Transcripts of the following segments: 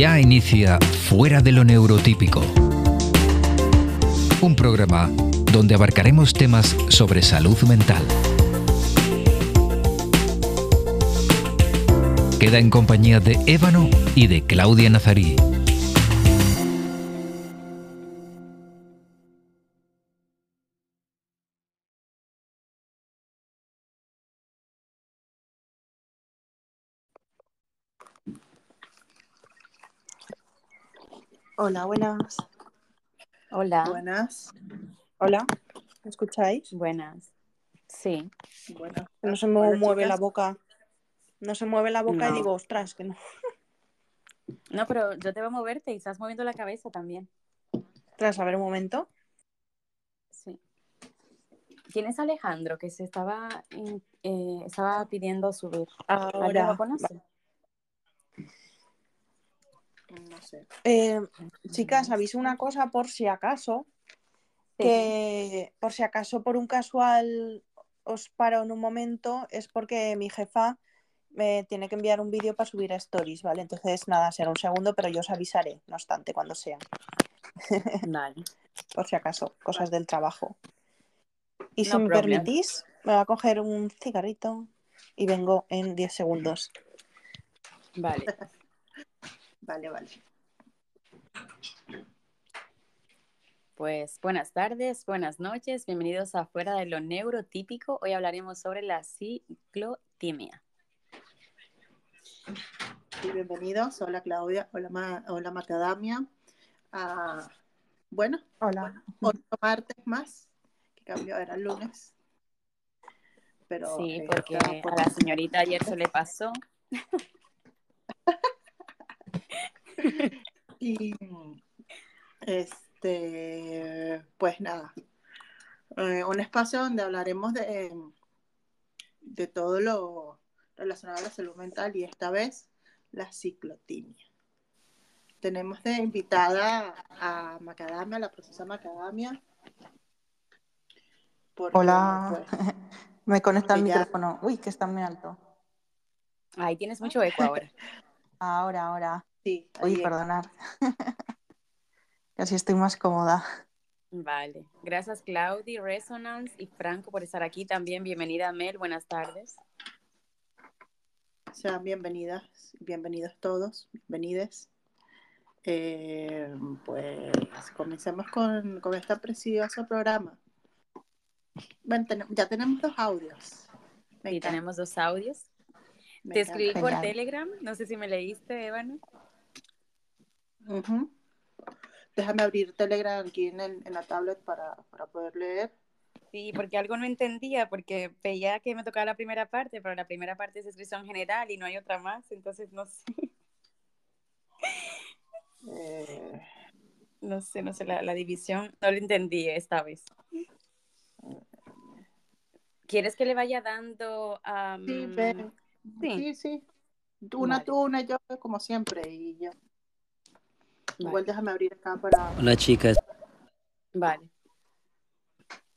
Ya inicia Fuera de lo Neurotípico. Un programa donde abarcaremos temas sobre salud mental. Queda en compañía de Ébano y de Claudia Nazarí. Hola, buenas. Hola. Buenas. Hola, ¿me escucháis? Buenas. Sí. Bueno, no se me mueve la boca. No se mueve la boca y digo, ostras, que no. No, pero yo te voy a moverte y estás moviendo la cabeza también. Ostras, a ver un momento. Sí. ¿Quién es Alejandro que se estaba, eh, estaba pidiendo subir? ¿Alguien Ahora. lo conoce? No sé. Eh, chicas, aviso una cosa por si acaso. Sí. Que por si acaso por un casual os paro en un momento, es porque mi jefa me tiene que enviar un vídeo para subir a stories, ¿vale? Entonces, nada, será un segundo, pero yo os avisaré, no obstante, cuando sea. Vale. por si acaso, cosas del trabajo. Y si me problem. permitís, me voy a coger un cigarrito y vengo en 10 segundos. Vale. Vale, vale. Pues buenas tardes, buenas noches, bienvenidos a Fuera de lo Neurotípico. Hoy hablaremos sobre la ciclotimia. Y bienvenidos. Hola Claudia, hola, Ma- hola Macadamia. Ah, bueno, Hola. otro martes más, que cambió, era el lunes. Pero Sí, eh, porque por- a la señorita ayer se le pasó. Y este, pues nada, eh, un espacio donde hablaremos de, de todo lo relacionado a la salud mental y esta vez la ciclotimia. Tenemos de invitada a Macadamia, la profesora Macadamia. porque, Hola. pues, Me conecta el ya- micrófono. Uy, que está muy alto. Ahí tienes mucho eco ahora. Ahora, ahora. Sí, Uy, ahí- perdonad. Casi estoy más cómoda. Vale. Gracias Claudi, Resonance y Franco por estar aquí también. Bienvenida Mel, buenas tardes. Sean bienvenidas, bienvenidos todos, bienvenides. Eh, pues comencemos con, con este precioso programa. Bueno, ten- ya tenemos dos audios. Me Y encanta, tenemos dos audios. me Te encanta. escribí por. Telegram, no sé si me leíste, Ébano. Déjame abrir Telegram aquí en, el- en la tablet para, para poder leer. Sí, porque algo no entendía, porque veía que me tocaba la primera parte, pero la primera parte es descripción general y no hay otra más, entonces no sé, Eh, no sé, no sé, la, la división no la entendí esta vez. ¿Quieres que le vaya dando a... sí, sí. sí, sí. Una Vale. tú, una yo, como siempre. Y ya. Igual Vale, déjame abrir acá para. Hola chicas, vale.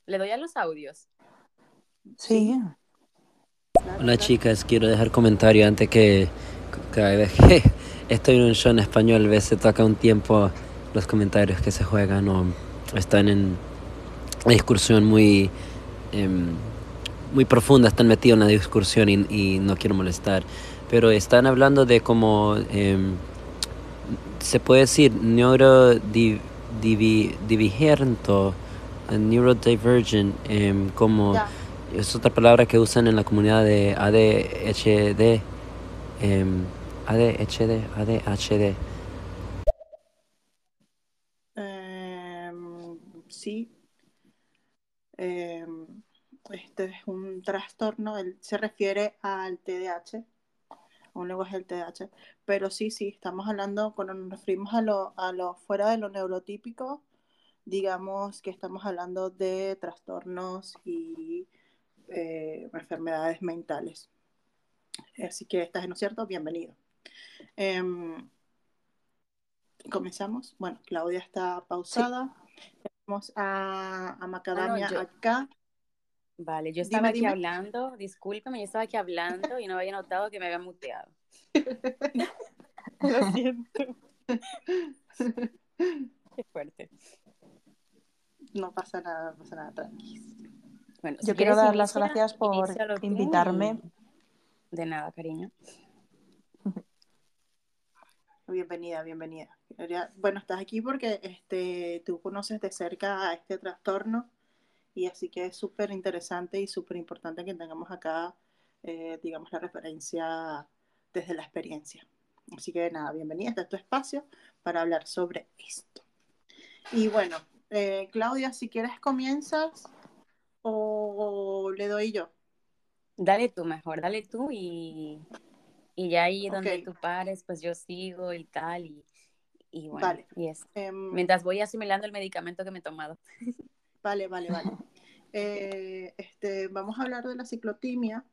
Le doy a los audios. Sí. Hola chicas, quiero dejar comentario antes que cada vez que estoy en un show en español, a veces toca un tiempo los comentarios que se juegan o están en una discusión muy em, muy profunda, están metidos en una discusión y, y no quiero molestar, pero están hablando de como em, se puede decir neurodivergento, neurodivergent, em, como es otra palabra que usan en la comunidad de ADHD. em, ADHD, ADHD. Em, sí. Este es un trastorno, él se refiere al TDAH, un lenguaje del TDAH, pero sí, sí, estamos hablando, cuando nos referimos a lo, a lo fuera de lo neurotípico, digamos que estamos hablando de trastornos y eh, enfermedades mentales. Así que estás en lo cierto, bienvenido. Em, comenzamos. Bueno, Claudia está pausada. Tenemos a, a Macadamia yo- acá. Vale, yo Dime, estaba aquí dime. hablando, discúlpame, yo estaba aquí hablando y no había notado que me había muteado. Lo siento. Qué fuerte. No pasa nada, no pasa nada, tranqui. Bueno, Yo si quiero dar las gracias por invitarme. De nada, cariño. Bienvenida, bienvenida. Bueno, estás aquí porque este, tú conoces de cerca a este trastorno y así que es súper interesante y súper importante que tengamos acá, eh, digamos, la referencia desde la experiencia. Así que nada, bienvenida, este es tu espacio para hablar sobre esto. Y bueno, eh, Claudia, si quieres comienzas o le doy yo. Dale tú mejor, dale tú y, y ya ahí donde Ok. tú pares, pues yo sigo y tal. Y, y bueno, Vale. y eso. Em, Mientras voy asimilando el medicamento que me he tomado. Vale, vale, vale. Eh, este, vamos a hablar de la ciclotimia,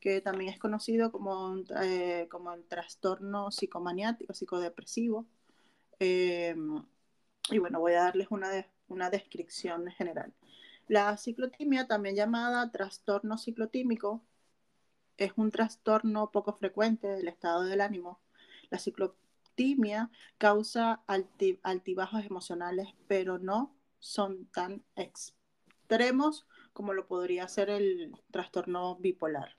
que también es conocido como, eh, como el trastorno psicomaniático, psicodepresivo. Eh, y bueno, voy a darles una, de- una descripción general. La ciclotimia, también llamada trastorno ciclotímico, es un trastorno poco frecuente del estado del ánimo. La ciclotimia causa alti- altibajos emocionales, pero no son tan extremos como lo podría ser el trastorno bipolar.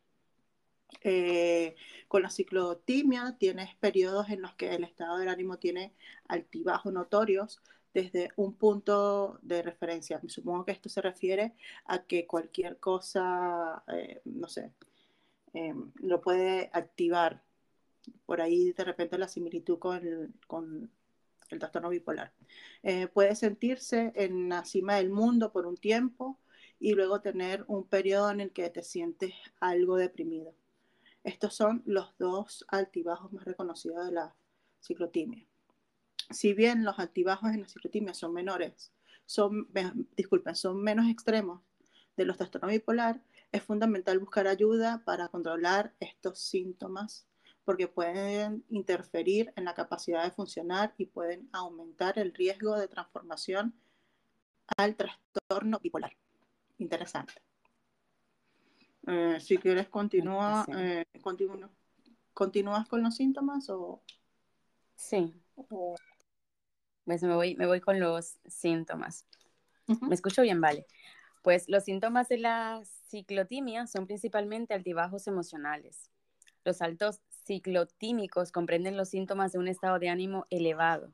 Eh, con la ciclotimia tienes periodos en los que el estado del ánimo tiene altibajos notorios desde un punto de referencia. Me supongo que esto se refiere a que cualquier cosa, eh, no sé, eh, lo puede activar. Por ahí de repente la similitud con con el trastorno bipolar. Eh, puede sentirse en la cima del mundo por un tiempo y luego tener un periodo en el que te sientes algo deprimido. Estos son los dos altibajos más reconocidos de la ciclotimia. Si bien los altibajos en la ciclotimia son menores, son, disculpen, son menos extremos de los trastornos bipolar, es fundamental buscar ayuda para controlar estos síntomas porque pueden interferir en la capacidad de funcionar y pueden aumentar el riesgo de transformación al trastorno bipolar. Interesante. Eh, si quieres, continúa, eh, continúa- ¿continúas con los síntomas o...? Sí, o- pues me voy, me voy con los síntomas. Ujú. ¿Me escucho bien? Vale. Pues los síntomas de la ciclotimia son principalmente altibajos emocionales. Los altos ciclotímicos comprenden los síntomas de un estado de ánimo elevado,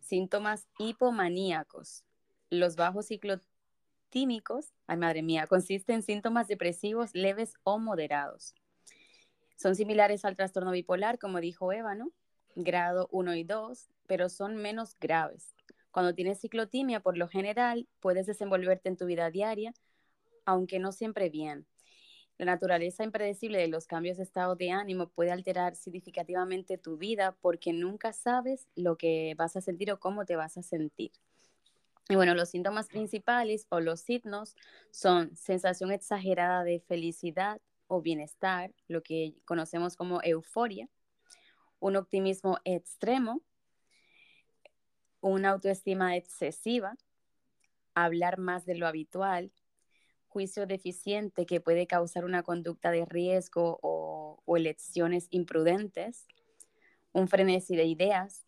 síntomas hipomaníacos. Los bajos ciclotímicos, ay madre mía, consisten en síntomas depresivos leves o moderados. Son similares al trastorno bipolar, como dijo Eva, ¿no? Grado 1 y 2, pero son menos graves. Cuando tienes ciclotimia, por lo general, puedes desenvolverte en tu vida diaria, aunque no siempre bien. La naturaleza impredecible de los cambios de estado de ánimo puede alterar significativamente tu vida porque nunca sabes lo que vas a sentir o cómo te vas a sentir. Y bueno, los síntomas principales o los signos son sensación exagerada de felicidad o bienestar, lo que conocemos como euforia, un optimismo extremo, una autoestima excesiva, hablar más de lo habitual, juicio deficiente que puede causar una conducta de riesgo o, elecciones imprudentes, un frenesí de ideas,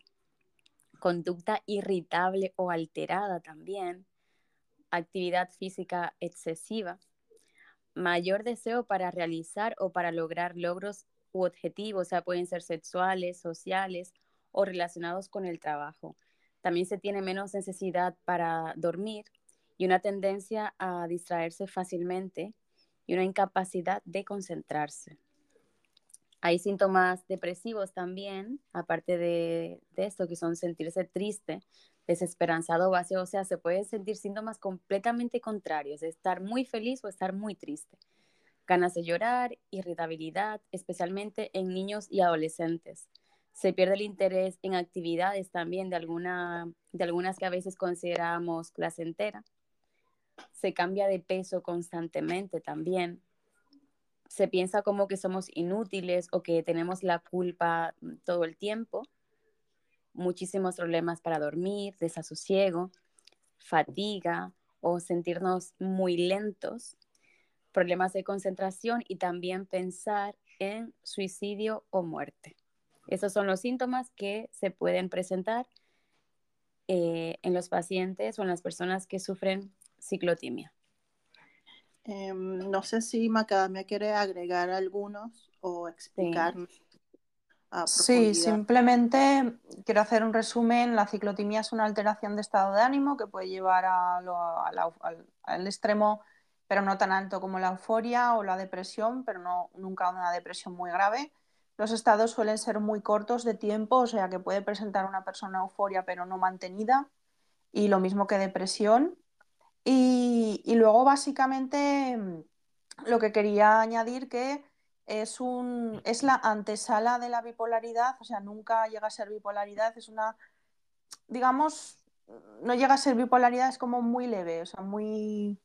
conducta irritable o alterada también, actividad física excesiva, mayor deseo para realizar o para lograr logros u objetivos, o sea, pueden ser sexuales, sociales o relacionados con el trabajo. También se tiene menos necesidad para dormir y una tendencia a distraerse fácilmente y una incapacidad de concentrarse. Hay síntomas depresivos también, aparte de, de, esto, que son sentirse triste, desesperanzado, vacío, o sea, se pueden sentir síntomas completamente contrarios, de estar muy feliz o estar muy triste. Ganas de llorar, irritabilidad, especialmente en niños y adolescentes. Se pierde el interés en actividades también de, alguna, de algunas que a veces consideramos placentera. Se cambia de peso constantemente también se piensa como que somos inútiles o que tenemos la culpa todo el tiempo, muchísimos problemas para dormir, desasosiego, fatiga o sentirnos muy lentos, problemas de concentración y también pensar en suicidio o muerte. Esos son los síntomas que se pueden presentar eh, en los pacientes o en las personas que sufren ciclotimia. Em, no sé si Macadamia quiere agregar algunos o explicar. Sí. simplemente quiero hacer un resumen. La ciclotimia es una alteración de estado de ánimo que puede llevar al, extremo, pero no tan alto como la euforia o la depresión, pero no nunca una depresión muy grave. Los estados suelen ser muy cortos de tiempo, o sea que puede presentar una persona euforia pero no mantenida, y lo mismo que depresión. Y, luego básicamente lo que quería añadir que es, un, es la antesala de la bipolaridad, o sea, nunca llega a ser bipolaridad, es una, digamos, no llega a ser bipolaridad, es como muy leve, o sea, muy,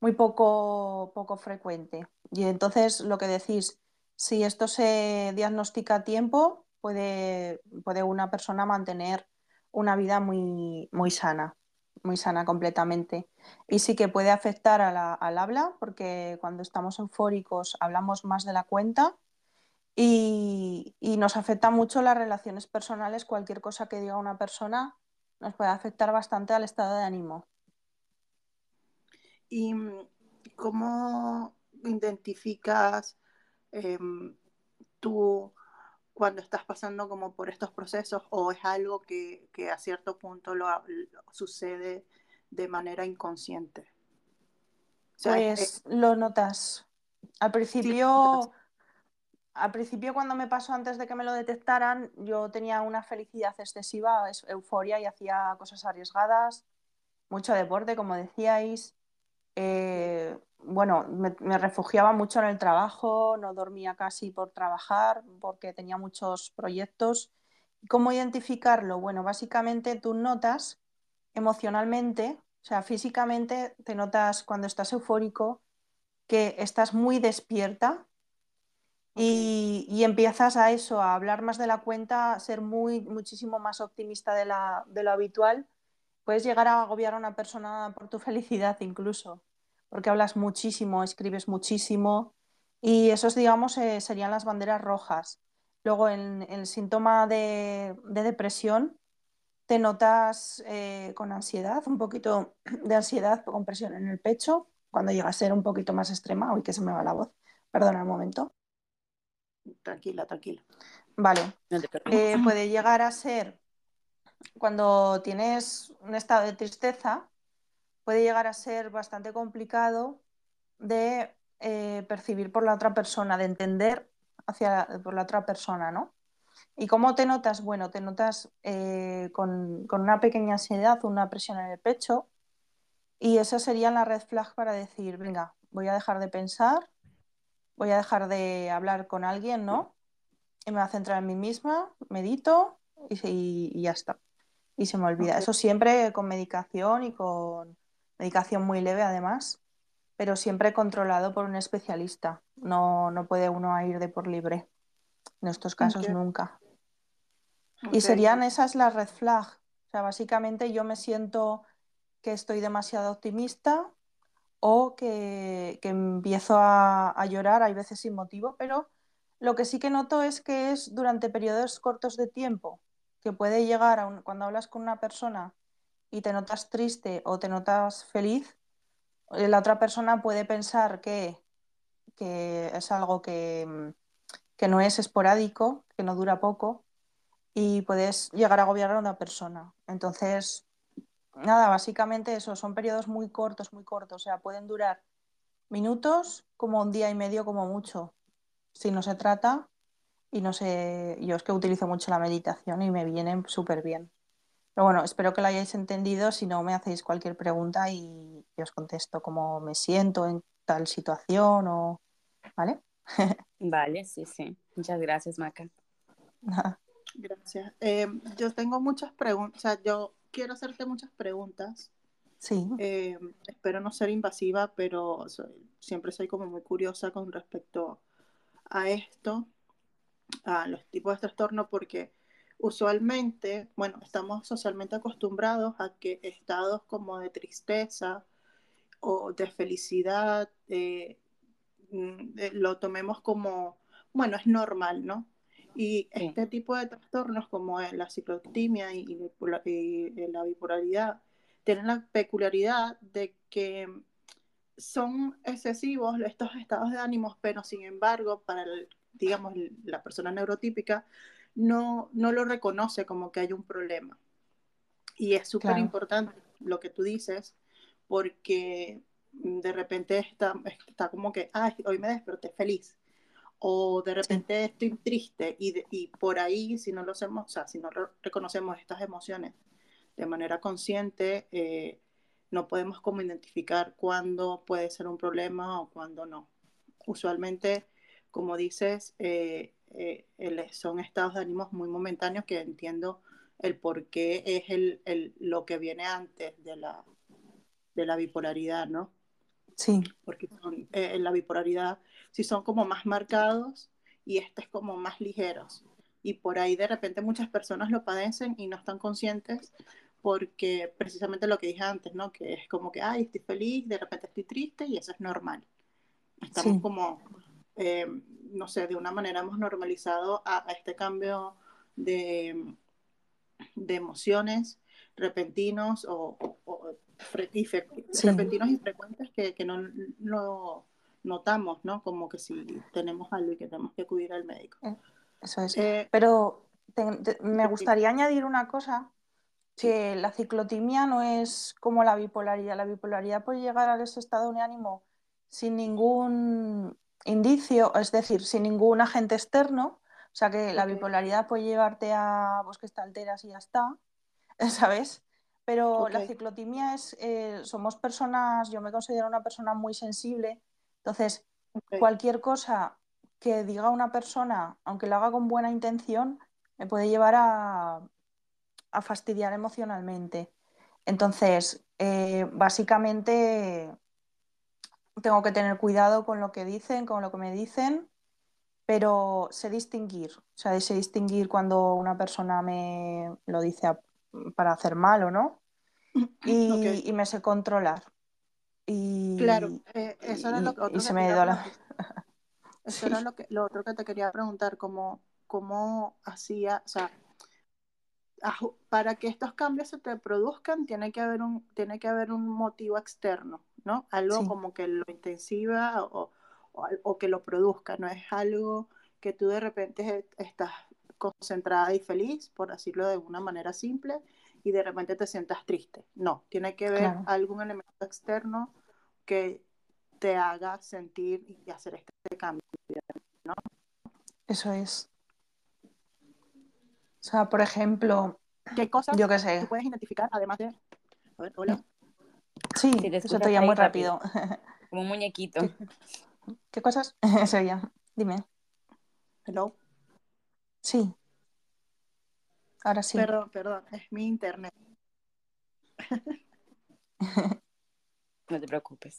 muy poco, poco frecuente. Y entonces lo que decís, si esto se diagnostica a tiempo, puede, puede una persona mantener una vida muy, muy sana, muy sana completamente. Y sí que puede afectar al habla, porque cuando estamos eufóricos hablamos más de la cuenta y, y, nos afecta mucho las relaciones personales. Cualquier cosa que diga una persona nos puede afectar bastante al estado de ánimo. ¿Y cómo identificas Em, tú cuando estás pasando como por estos procesos o es algo que, a cierto punto lo, sucede de manera inconsciente? pues lo notas. Al principio, al principio cuando me pasó antes de que me lo detectaran, yo tenía una felicidad excesiva, euforia y hacía cosas arriesgadas, mucho deporte, como decíais. Eh, bueno, me, refugiaba mucho en el trabajo, no dormía casi por trabajar porque tenía muchos proyectos. ¿Cómo identificarlo? Bueno, básicamente tú notas emocionalmente, o sea, físicamente te notas cuando estás eufórico que estás muy despierta y, y, empiezas a eso, a hablar más de la cuenta, a ser muy, muchísimo más optimista de, la, de lo habitual. Puedes llegar a agobiar a una persona por tu felicidad incluso porque hablas muchísimo, escribes muchísimo y esos, digamos, eh, serían las banderas rojas. Luego, en, el síntoma de, depresión, te notas eh, con ansiedad, un poquito de ansiedad con presión en el pecho, cuando llega a ser un poquito más extrema. Uy, que se me va la voz. Perdona un momento. Tranquila, tranquila. Vale. Eh, puede llegar a ser cuando tienes un estado de tristeza, puede llegar a ser bastante complicado de eh, percibir por la otra persona, de entender hacia por la otra persona, ¿no? ¿Y cómo te notas? Bueno, te notas eh, con, una pequeña ansiedad, una presión en el pecho, y esa sería la red flag para decir, venga, voy a dejar de pensar, voy a dejar de hablar con alguien, ¿no? Y me voy a centrar en mí misma, medito y, y ya está. Y se me olvida. Eso siempre con medicación y con, medicación muy leve además, pero siempre controlado por un especialista. No, no puede uno ir de por libre. En estos casos nunca. Y serían esas las red flag. O sea, básicamente yo me siento que estoy demasiado optimista o que, empiezo a, llorar, hay veces sin motivo, pero lo que sí que noto es que es durante periodos cortos de tiempo, que puede llegar a cuando hablas con una persona y te notas triste o te notas feliz, eh, la otra persona puede pensar que, es algo que, no es esporádico, que no dura poco y puedes llegar a agobiar a una persona. Entonces, nada, básicamente eso, son periodos muy cortos, muy cortos, o sea, pueden durar minutos como un día y medio como mucho, si no se trata. Y no sé, yo es que utilizo mucho la meditación y me vienen súper bien. Pero bueno, espero que lo hayáis entendido. Si no, me hacéis cualquier pregunta y, os contesto cómo me siento en tal situación o. ¿Vale? vale, sí, sí. Muchas gracias, Maca. Gracias. Eh, yo tengo muchas preguntas, o sea, yo quiero hacerte muchas preguntas. Sí. Eh, espero no ser invasiva, pero siempre soy como muy curiosa con respecto a esto, a los tipos de trastorno, porque usualmente, bueno, estamos socialmente acostumbrados a que estados como de tristeza o de felicidad eh, mm, eh, lo tomemos como, bueno, es normal, ¿no? Y este tipo de trastornos como la ciclotimia y, y, la bipolaridad tienen la peculiaridad de que son excesivos estos estados de ánimos, pero sin embargo, para, digamos, la persona neurotípica, no, no lo reconoce como que hay un problema. Y es súper importante lo que tú dices, porque de repente está, está como que, ay, hoy me desperté feliz. O de repente estoy triste y, y, por ahí, si no lo hacemos, o sea, si no reconocemos estas emociones de manera consciente, eh, no podemos como identificar cuándo puede ser un problema o cuándo no. Usualmente, como dices, eh, eh, son estados de ánimos muy momentáneos que entiendo el por qué es el, el, lo que viene antes de la, de la bipolaridad, ¿no? Sí. Porque eh, en la bipolaridad sí son como más marcados y este es como más ligeros. Y por ahí de repente muchas personas lo padecen y no están conscientes porque precisamente lo que dije antes, ¿no? Que es como que, ay, estoy feliz, de repente estoy triste y eso es normal. Estamos como, eh, no sé, de una manera hemos normalizado a este cambio de, de emociones repentinos o, repentinos y frecuentes que, que no, no, notamos, ¿no? Como que si tenemos algo y que tenemos que acudir al médico. Eh, eso es. Eh, Pero me gustaría añadir una cosa, que la ciclotimia no es como la bipolaridad. La bipolaridad puede llegar a ese estado de ánimo sin ningún indicio, es decir, sin ningún agente externo, o sea que la bipolaridad puede llevarte a pues que te alteras y ya está, ¿sabes? Pero la ciclotimia es, eh, somos personas, yo me considero una persona muy sensible, entonces cualquier cosa que diga una persona, aunque lo haga con buena intención, me puede llevar a, a fastidiar emocionalmente. Entonces, eh, básicamente tengo que tener cuidado con lo que dicen, con lo que me dicen pero sé distinguir, o sea, sé distinguir cuando una persona me lo dice para hacer mal o no, y, me sé controlar. Y, claro, eh, eso era lo que otro se me Eso era lo, que, lo otro que te quería preguntar, cómo, cómo hacía, o sea, para que estos cambios se te produzcan tiene que haber un, tiene que haber un motivo externo, ¿no? Algo como que lo intensiva o, o, que lo produzca, no es algo que tú de repente estás concentrada y feliz, por decirlo de una manera simple, y de repente te sientas triste. No, tiene que haber algún elemento externo que te haga sentir y hacer este cambio, ¿no? Eso es. O sea, por ejemplo, ¿qué cosas yo qué sé. puedes identificar además de... A ver, hola. Sí, eso te ya muy rápido. Como un muñequito. ¿Qué cosas? Eso ya. Dime. Hello. Sí. Ahora sí. Perdón, perdón, es mi internet. no te preocupes.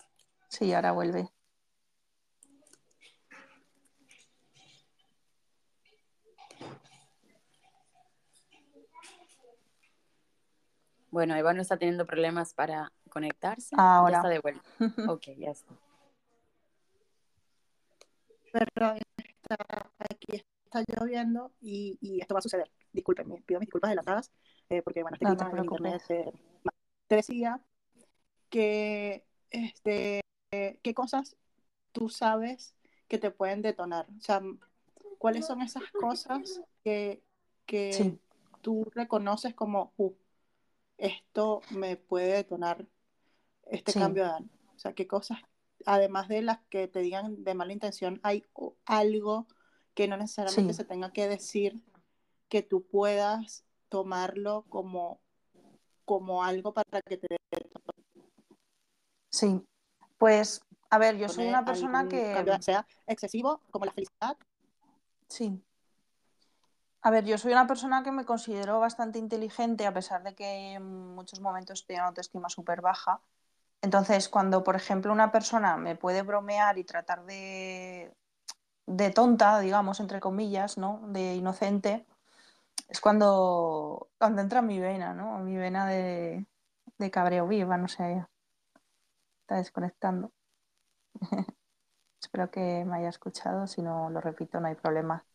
Sí, ahora vuelve. Bueno, Eva no está teniendo problemas para conectarse. Ahora. Ya está de vuelta. ok, ya está. Perdón, está, aquí está lloviendo y, y, esto va a suceder. Disculpen, pido mis disculpas adelantadas, eh, porque bueno, este no clima en internet eh, te decía que este, qué cosas tú sabes que te pueden detonar. O sea, ¿cuáles son esas cosas que, que tú reconoces como, uh, esto me puede detonar este cambio de ánimo? O sea, ¿qué cosas además de las que te digan de mala intención, hay algo que no necesariamente se tenga que decir que tú puedas tomarlo como, como algo para que te Sí, pues a ver, yo soy una persona que... sea excesivo, como la felicidad. Sí. A ver, yo soy una persona que me considero bastante inteligente, a pesar de que en muchos momentos tengo una autoestima súper baja. Entonces, cuando, por ejemplo, una persona me puede bromear y tratar de, de tonta, digamos, entre comillas, ¿no? De inocente, es cuando, cuando entra mi vena, ¿no? Mi vena de, de cabreo viva, no sé. Está desconectando. Espero que me haya escuchado, si no lo repito, no hay problema.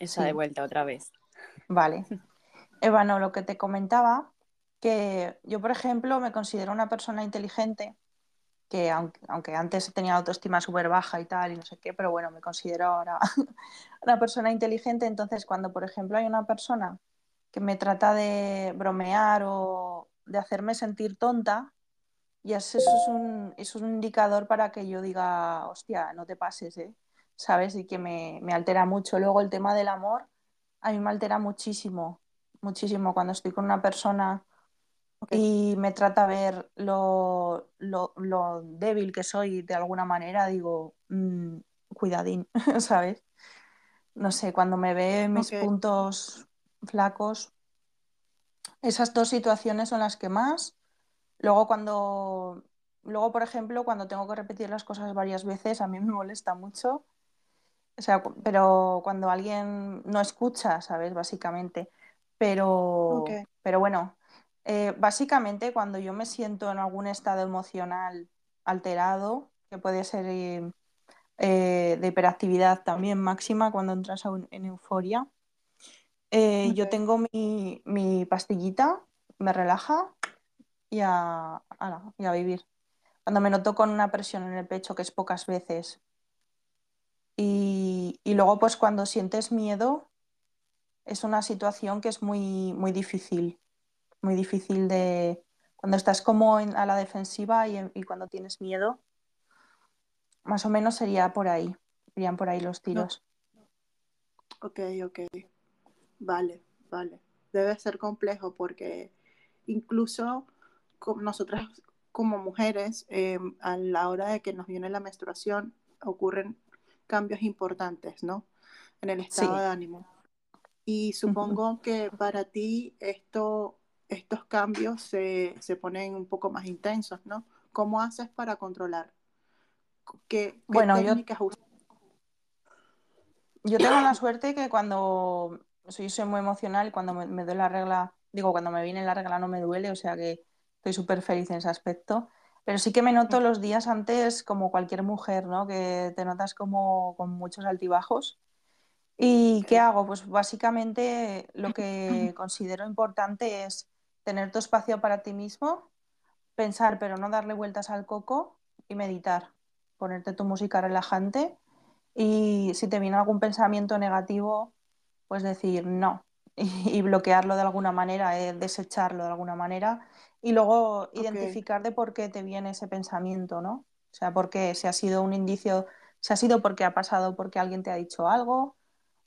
Sí. de vuelta otra vez. Vale. Eva, no, lo que te comentaba, que yo, por ejemplo, me considero una persona inteligente, que aunque, aunque antes tenía autoestima súper baja y tal, y no sé qué, pero bueno, me considero ahora una persona inteligente. Entonces, cuando, por ejemplo, hay una persona que me trata de bromear o de hacerme sentir tonta, y eso es un, es un indicador para que yo diga, hostia, no te pases, ¿eh? ¿Sabes? Y que me, me altera mucho. Luego el tema del amor, a mí me altera muchísimo, muchísimo cuando estoy con una persona Y me trata a ver lo, lo- lo débil que soy de alguna manera, digo, "Mm, cuidadín, ¿sabes? No sé, cuando me ve mis puntos flacos, esas dos situaciones son las que más. Luego cuando, luego por ejemplo, cuando tengo que repetir las cosas varias veces, a mí me molesta mucho. O sea, pero cuando alguien no escucha, ¿sabes? Básicamente. Pero, pero bueno, eh, básicamente cuando yo me siento en algún estado emocional alterado, que puede ser eh, eh, de hiperactividad también máxima cuando entras a un- en euforia, yo tengo mi, mi pastillita, me relaja y a, y a vivir. Cuando me noto con una presión en el pecho, que es pocas veces, y, y luego pues cuando sientes miedo, es una situación que es muy, muy difícil, muy difícil de... Cuando estás como en- a la defensiva y, y cuando tienes miedo, más o menos sería por ahí, irían por ahí los No. tiros. Ok, ok. Vale, vale. Debe ser complejo porque incluso con nosotras como mujeres, eh, a la hora de que nos viene la menstruación, ocurren cambios importantes, ¿no? En el estado Sí. de ánimo. Y supongo que para ti esto, estos cambios se, se ponen un poco más intensos, ¿no? ¿Cómo haces para controlar? ¿Qué, qué Bueno, yo, técnicas usas? yo tengo la suerte que cuando soy, soy muy emocional, cuando me, me doy la regla, digo, cuando me viene la regla no me duele, o sea que estoy súper feliz en ese aspecto. Pero sí que me noto los días antes como cualquier mujer, ¿no? Que te notas como con muchos altibajos. ¿Y qué hago? Pues básicamente lo que considero importante es tener tu espacio para ti mismo, pensar pero no darle vueltas al coco y meditar. Ponerte tu música relajante y si te viene algún pensamiento negativo, pues decir no y, y bloquearlo de alguna manera, eh, desecharlo de alguna manera y luego identificar de por qué te viene ese pensamiento, ¿no? O sea, porque si ha sido un indicio, si ha sido porque ha pasado porque alguien te ha dicho algo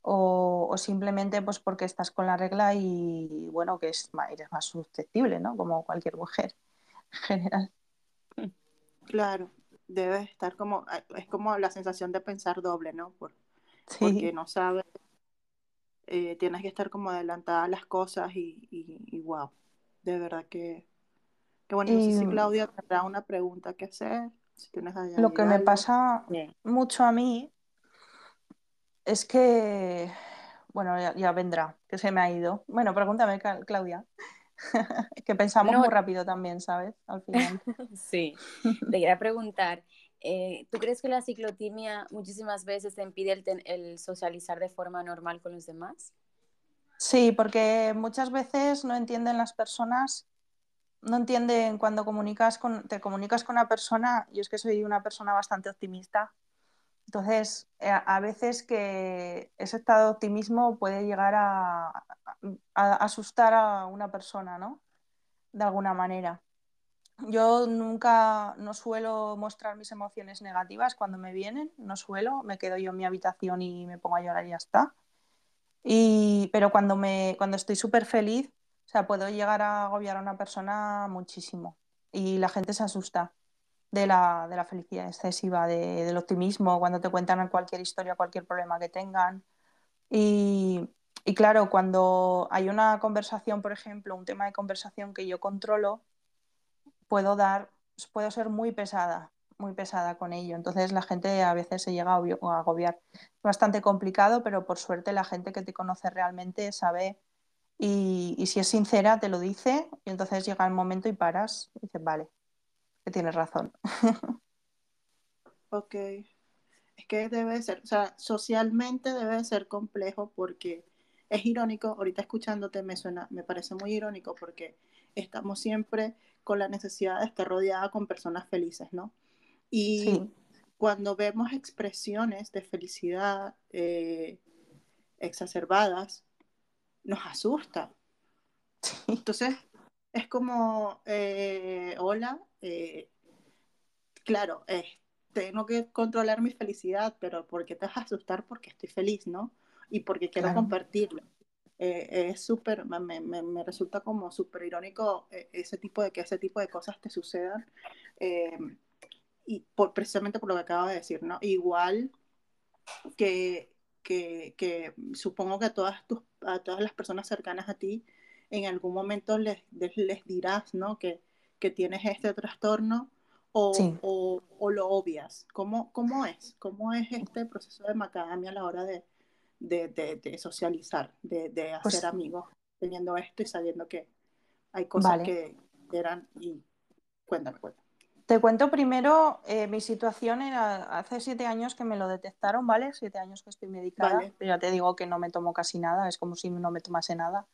o, o simplemente pues porque estás con la regla y bueno, que es, eres más susceptible, ¿no? Como cualquier mujer en general. claro. Debe estar como, es como la sensación de pensar doble, ¿no? Por, porque Sí. no sabes, eh, tienes que estar como adelantada a las cosas y, y, y wow, de verdad que, que bueno, no sé Y si Claudia tendrá una pregunta que hacer, si tienes ahí lo que me algo. pasa Sí. mucho a mí es que, bueno, ya, ya vendrá, que se me ha ido. Bueno, pregúntame, Claudia, que pensamos No, muy rápido también, ¿sabes? Al final. sí. Te quería preguntar, eh, ¿tú crees que la ciclotimia muchísimas veces te impide el, ten- el socializar de forma normal con los demás? Sí, porque muchas veces no entienden las personas, no entienden cuando comunicas con, te comunicas con una persona, yo es que soy una persona bastante optimista, entonces eh, a veces que ese estado de optimismo puede llegar a, asustar a una persona, ¿no? De alguna manera. Yo nunca, no suelo mostrar mis emociones negativas cuando me vienen, no suelo, me quedo yo en mi habitación y me pongo a llorar y ya está. Y, pero cuando me, cuando estoy súper feliz, o sea, puedo llegar a agobiar a una persona muchísimo. Y la gente se asusta de la, de la felicidad excesiva, de- del optimismo, cuando te cuentan cualquier historia, cualquier problema que tengan. Y, y claro, cuando hay una conversación, por ejemplo, un tema de conversación que yo controlo, puedo dar, puedo ser muy pesada, muy pesada con ello. Entonces la gente a veces se llega a agobiar. Es bastante complicado, pero por suerte la gente que te conoce realmente sabe y, y si es sincera te lo dice y entonces llega el momento y paras y dices, vale, que tienes razón. Ok. es que debe ser, o sea, socialmente debe ser complejo porque es irónico, ahorita escuchándote me suena, me parece muy irónico porque estamos siempre con la necesidad de estar rodeada con personas felices, ¿no? Y cuando vemos expresiones de felicidad eh, exacerbadas, nos asusta. Entonces, es como, eh, hola, eh, claro, tengo que controlar mi felicidad, pero ¿por qué te vas a asustar? Porque estoy feliz, ¿no? Y porque quiero compartirlo. Eh, es súper, me, me, me, resulta como súper irónico ese tipo de que ese tipo de cosas te sucedan. y por, precisamente por lo que acabo de decir, ¿no? Igual que, que, que supongo que a todas, tus, a todas las personas cercanas a ti, en algún momento les, les dirás, ¿no? Que, que tienes este trastorno o, o, lo obvias? ¿Cómo, ¿Cómo es? ¿Cómo es este proceso de macadamia a la hora de, de, de, socializar, de, de hacer pues amigos, teniendo esto y sabiendo que hay cosas que eran y cuéntame, cuéntame. Te cuento primero, eh, mi situación era hace siete años que me lo detectaron, ¿vale? Siete años que estoy medicada, pero ya te digo que no me tomo casi nada, es como si no me tomase nada.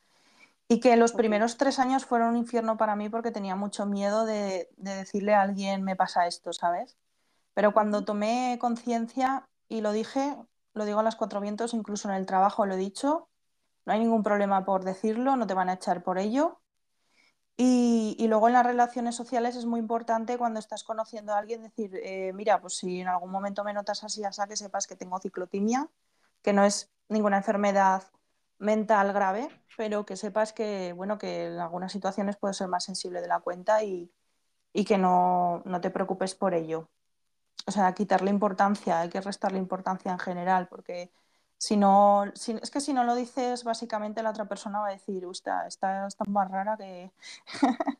Y que los primeros tres años fueron un infierno para mí porque tenía mucho miedo de, decirle a alguien me pasa esto, ¿sabes? Pero cuando tomé conciencia y lo dije, lo digo a las cuatro vientos, incluso en el trabajo lo he dicho, no hay ningún problema por decirlo, no te van a echar por ello. Y, luego en las relaciones sociales es muy importante cuando estás conociendo a alguien decir, eh, mira, pues si en algún momento me notas así, ya que sepas que tengo ciclotimia, que no es ninguna enfermedad mental grave, pero que sepas que, bueno, que en algunas situaciones puede ser más sensible de la cuenta y, que no, te preocupes por ello. O sea, quitarle importancia, hay que restarle importancia en general, porque si no, es que si no lo dices, básicamente la otra persona va a decir, está, está más rara que,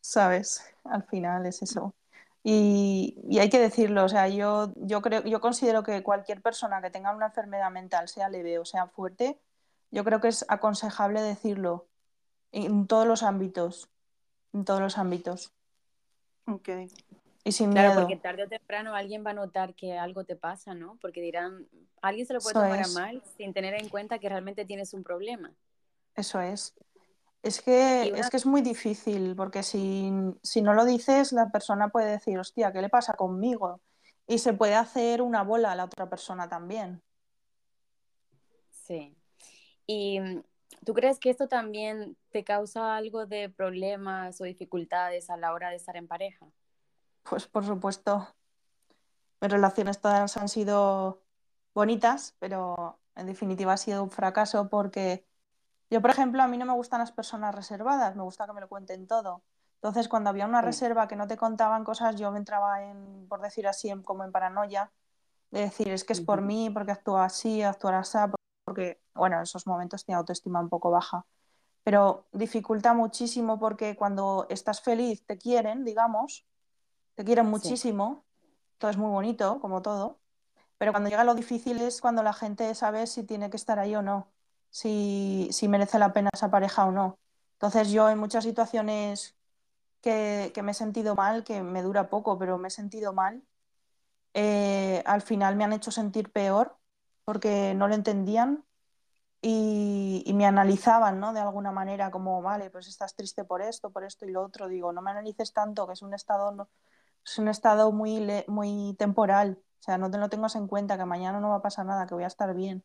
¿sabes? Al final es eso. Y, y, hay que decirlo, o sea, yo, yo, creo, yo considero que cualquier persona que tenga una enfermedad mental, sea leve o sea fuerte, yo creo que es aconsejable decirlo en todos los ámbitos, en todos los ámbitos. Ok. Y sin claro, miedo. porque tarde o temprano alguien va a notar que algo te pasa, ¿no? Porque dirán, alguien se lo puede tomar a mal sin tener en cuenta que realmente tienes un problema. Eso es. Es que, es que es muy difícil, porque si, si no lo dices, la persona puede decir, hostia, ¿qué le pasa conmigo? Y se puede hacer una bola a la otra persona también. Sí. ¿Y mm, tú crees que esto también te causa algo de problemas o dificultades a la hora de estar en pareja? Pues por supuesto. Mis relaciones todas han sido bonitas, pero en definitiva ha sido un fracaso porque yo, por ejemplo, a mí no me gustan las personas reservadas, me gusta que me lo cuenten todo. Entonces, cuando había una reserva que no te contaban cosas, yo me entraba en, por decir así, como en paranoia, de decir, es que es por mí, porque actúa así, actuar así, porque, bueno, en esos momentos tiene autoestima un poco baja, pero dificulta muchísimo porque cuando estás feliz te quieren, digamos, te quieren muchísimo, todo es muy bonito, como todo, pero cuando llega lo difícil es cuando la gente sabe si tiene que estar ahí o no, si, si merece la pena esa pareja o no. Entonces yo en muchas situaciones que, que, me he sentido mal, que me dura poco, pero me he sentido mal, eh, al final me han hecho sentir peor porque no lo entendían y, me analizaban, ¿no? De alguna manera, como, vale, pues estás triste por esto, por esto y lo otro. Digo, no me analices tanto, que es un estado, es un estado muy, muy temporal. O sea, no te lo tengas en cuenta, que mañana no va a pasar nada, que voy a estar bien.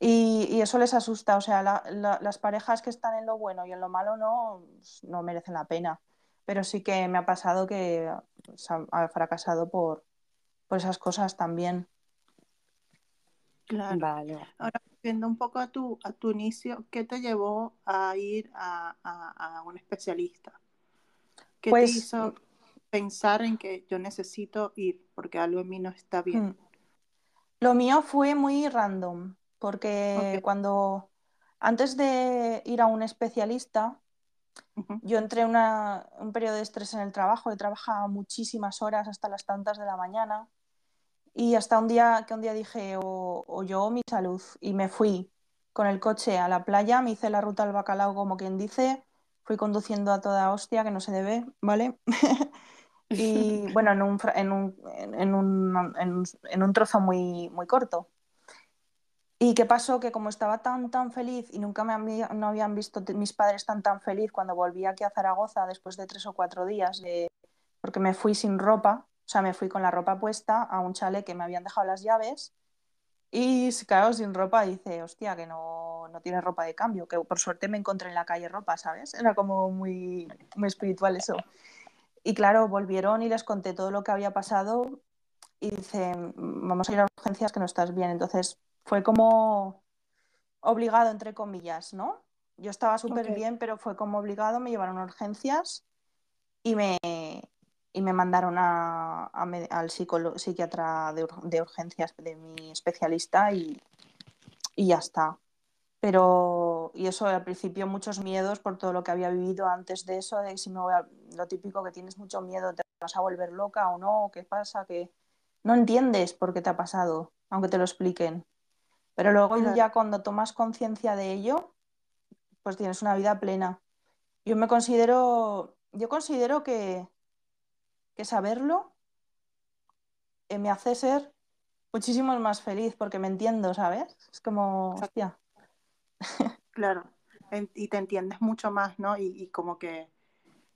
Y, eso les asusta. O sea, las parejas que están en lo bueno y en lo malo no, pues, no merecen la pena. Pero sí que me ha pasado que pues, ha, fracasado por, por esas cosas también. Claro. Vale. Ahora, viendo un poco a tu, a tu inicio, ¿qué te llevó a ir a, un especialista? ¿Qué te pues, hizo pensar en que yo necesito ir porque algo en mí no está bien? Hmm. Lo mío fue muy random, porque cuando antes de ir a un especialista, yo entré en un periodo de estrés en el trabajo, he trabajado muchísimas horas hasta las tantas de la mañana y hasta un día que un día dije, o, yo mi salud, y me fui con el coche a la playa, me hice la ruta al bacalao como quien dice, fui conduciendo a toda hostia, que no se debe, ¿vale? Y bueno, en un, en un, en un, en un, trozo muy, muy corto. ¿Y qué pasó? Que como estaba tan, tan feliz y nunca me no habían visto mis padres tan, tan feliz cuando volví aquí a Zaragoza después de tres o cuatro días, de- porque me fui sin ropa, o sea, me fui con la ropa puesta a un chalet que me habían dejado las llaves y claro, sin ropa dice, hostia, que no, no tiene ropa de cambio, que por suerte me encontré en la calle ropa, ¿sabes? Era como muy, muy espiritual eso. Y claro, volvieron y les conté todo lo que había pasado y dicen, vamos a ir a urgencias que no estás bien. Entonces fue como obligado, entre comillas, ¿no? Yo estaba súper Ok. bien, pero fue como obligado, me llevaron a urgencias y me, y me mandaron a, al psiquiatra de, ur- de urgencias de mi especialista y, y ya está. Pero, y eso al principio muchos miedos por todo lo que había vivido antes de eso, de si me voy a- lo típico que tienes mucho miedo, te vas a volver loca o no, qué pasa, que no entiendes por qué te ha pasado, aunque te lo expliquen. Pero luego Claro. ya cuando tomas conciencia de ello, pues tienes una vida plena. Yo me considero, yo considero que, que saberlo eh, me hace ser muchísimo más feliz porque me entiendo, ¿sabes? Es como, hostia, Claro, y te entiendes mucho más, ¿no? Y, y como que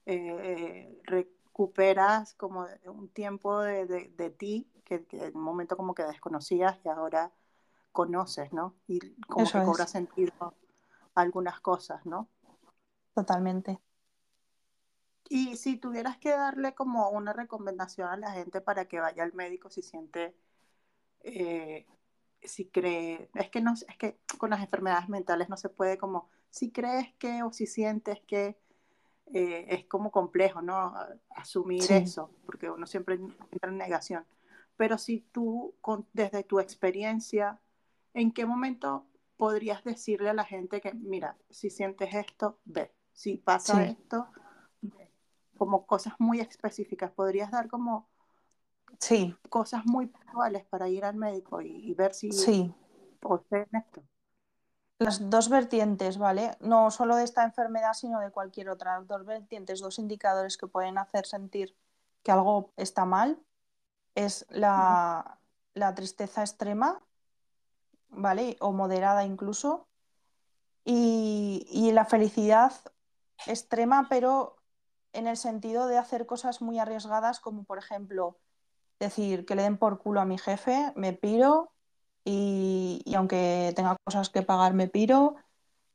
eh, recuperas como un tiempo de, de- de ti que, que en un momento como que desconocías y ahora conoces, ¿no? Y como Eso que cobra es. sentido algunas cosas, ¿no? totalmente. Y si tuvieras que darle como una recomendación a la gente para que vaya al médico si siente, eh, si cree, es que no, es que con las enfermedades mentales no se puede como, si crees que o si sientes que eh, es como complejo, ¿no? Asumir Sí. eso, porque uno siempre entra en negación. Pero si tú, con- desde tu experiencia, ¿en qué momento podrías decirle a la gente que, mira, si sientes esto, ve, si pasa Sí. esto? Como cosas muy específicas, podrías dar como Sí, cosas muy puntuales para ir al médico y, y ver si sí. poseen esto. Las dos vertientes, ¿vale? No solo de esta enfermedad, sino de cualquier otra. Dos vertientes, dos indicadores que pueden hacer sentir que algo está mal. Es la, la tristeza extrema, ¿vale? O moderada incluso. Y, y la felicidad extrema, pero en el sentido de hacer cosas muy arriesgadas, como por ejemplo decir que le den por culo a mi jefe, me piro y, y aunque tenga cosas que pagar, me piro.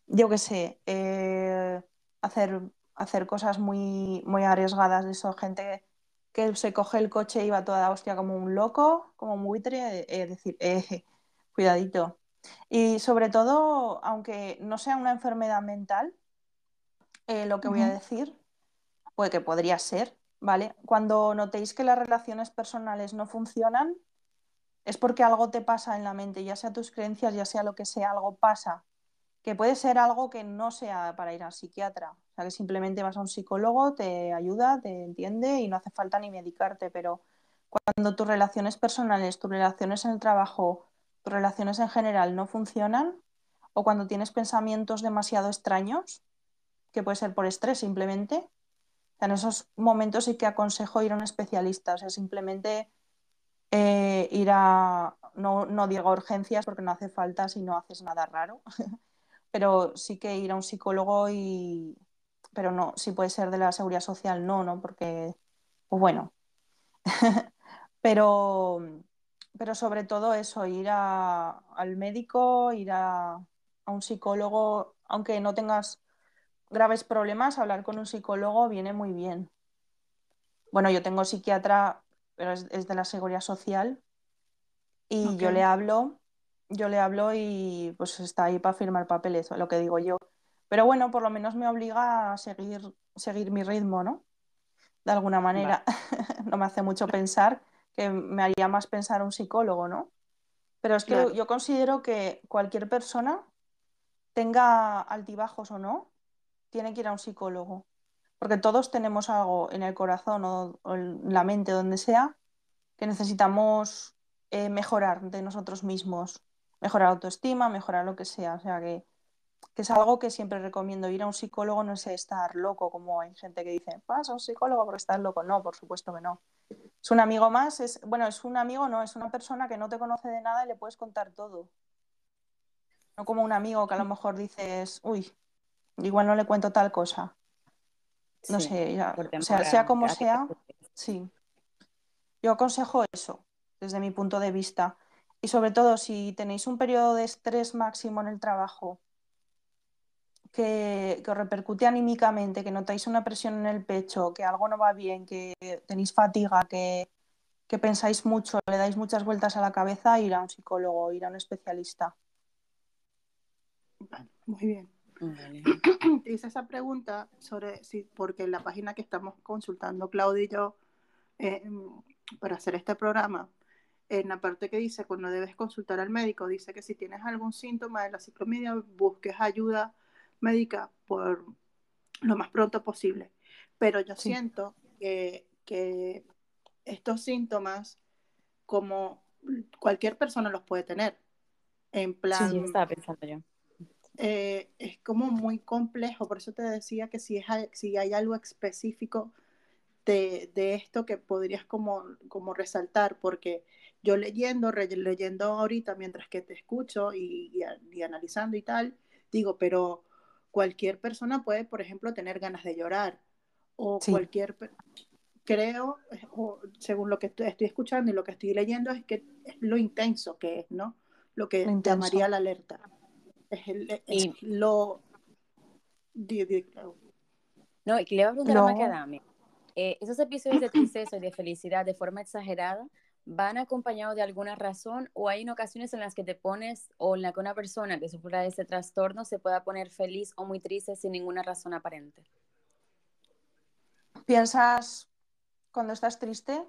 Yo qué sé, eh, hacer, hacer cosas muy, muy arriesgadas de eso, gente que se coge el coche y va toda hostia como un loco, como un buitre, eh, es decir, eh, cuidadito. Y sobre todo, aunque no sea una enfermedad mental, eh, lo que voy a decir, pues que podría ser, ¿vale? Cuando notéis que las relaciones personales no funcionan, es porque algo te pasa en la mente, ya sea tus creencias, ya sea lo que sea, algo pasa. Que puede ser algo que no sea para ir al psiquiatra. O sea, que simplemente vas a un psicólogo, te ayuda, te entiende y no hace falta ni medicarte. Pero cuando tus relaciones personales, tus relaciones en el trabajo, tus relaciones en general no funcionan, o cuando tienes pensamientos demasiado extraños, que puede ser por estrés simplemente, en esos momentos sí que aconsejo ir a un especialista. O sea, simplemente eh, ir a, no, no digo urgencias porque no hace falta si no haces nada raro, pero sí que ir a un psicólogo y, pero no, si puede ser de la seguridad social, no, ¿no? Porque, pues bueno, pero, pero sobre todo eso, ir a- al médico, ir a, a un psicólogo, aunque no tengas graves problemas, hablar con un psicólogo viene muy bien. Bueno, yo tengo psiquiatra, pero es, es de la seguridad social y yo le hablo, yo le hablo y pues está ahí para firmar papeles, lo que digo yo. Pero bueno, por lo menos me obliga a seguir, seguir mi ritmo, ¿no? De alguna manera. No me hace mucho pensar, que me haría más pensar un psicólogo, ¿no? Pero es que Claro. yo considero que cualquier persona, tenga altibajos o no, tiene que ir a un psicólogo. Porque todos tenemos algo en el corazón o, en la mente, donde sea, que necesitamos eh, mejorar de nosotros mismos, mejorar autoestima, mejorar lo que sea. O sea que que es algo que siempre recomiendo. Ir a un psicólogo no es estar loco, como hay gente que dice, vas a un psicólogo porque estás loco. No, por supuesto que no. Es un amigo más, es, bueno, es un amigo, no, es una persona que no te conoce de nada y le puedes contar todo. No como un amigo que a lo mejor dices, uy, igual no le cuento tal cosa. No Sí, sé, ya, o sea, sea como sea, sí. Yo aconsejo eso, desde mi punto de vista. Y sobre todo, si tenéis un periodo de estrés máximo en el trabajo, que, que os repercute anímicamente, que notáis una presión en el pecho, que algo no va bien, que tenéis fatiga, que, que pensáis mucho, le dais muchas vueltas a la cabeza, ir a un psicólogo, ir a un especialista. Muy bien. Vale. Te hice esa pregunta sobre si, porque en la página que estamos consultando Claudia y yo eh, para hacer este programa, en la parte que dice cuando debes consultar al médico, dice que si tienes algún síntoma de la ciclomedia, busques ayuda médica por lo más pronto posible. Pero yo Sí. siento que, que estos síntomas, como cualquier persona los puede tener, en plan, Sí, yo estaba pensando yo. Eh, es como muy complejo, por eso te decía que si, es, si hay algo específico de, de esto que podrías como, como resaltar, porque yo leyendo, re- leyendo ahorita mientras que te escucho y, y analizando y tal, digo, pero cualquier persona puede, por ejemplo, tener ganas de llorar, o Sí. cualquier, creo, eh, o según lo que estoy, estoy escuchando y lo que estoy leyendo, es que es lo intenso que es, ¿no? Lo que Lo llamaría la alerta. Es, el- es Y- lo... di- di- Clau. No, y le voy a preguntar a Luego- Macadamia. Eh, ¿Esos episodios de tristeza y de felicidad de forma exagerada van acompañados de alguna razón o hay en ocasiones en las que te pones o en la que una persona que sufra de ese trastorno se pueda poner feliz o muy triste sin ninguna razón aparente? Piensas, cuando estás triste,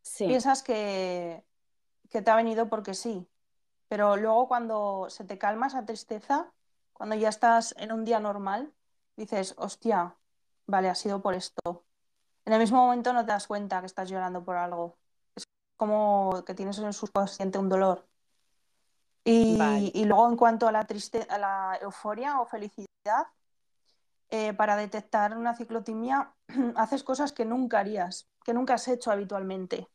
Sí, piensas que, que te ha venido porque sí, pero luego cuando se te calma esa tristeza, cuando ya estás en un día normal, dices, hostia, vale, ha sido por esto. En el mismo momento no te das cuenta que estás llorando por algo. Es como que tienes en el subconsciente un dolor. Y, Vale. y luego en cuanto a la triste, a la euforia o felicidad, eh, para detectar una ciclotimia haces cosas que nunca harías, que nunca has hecho habitualmente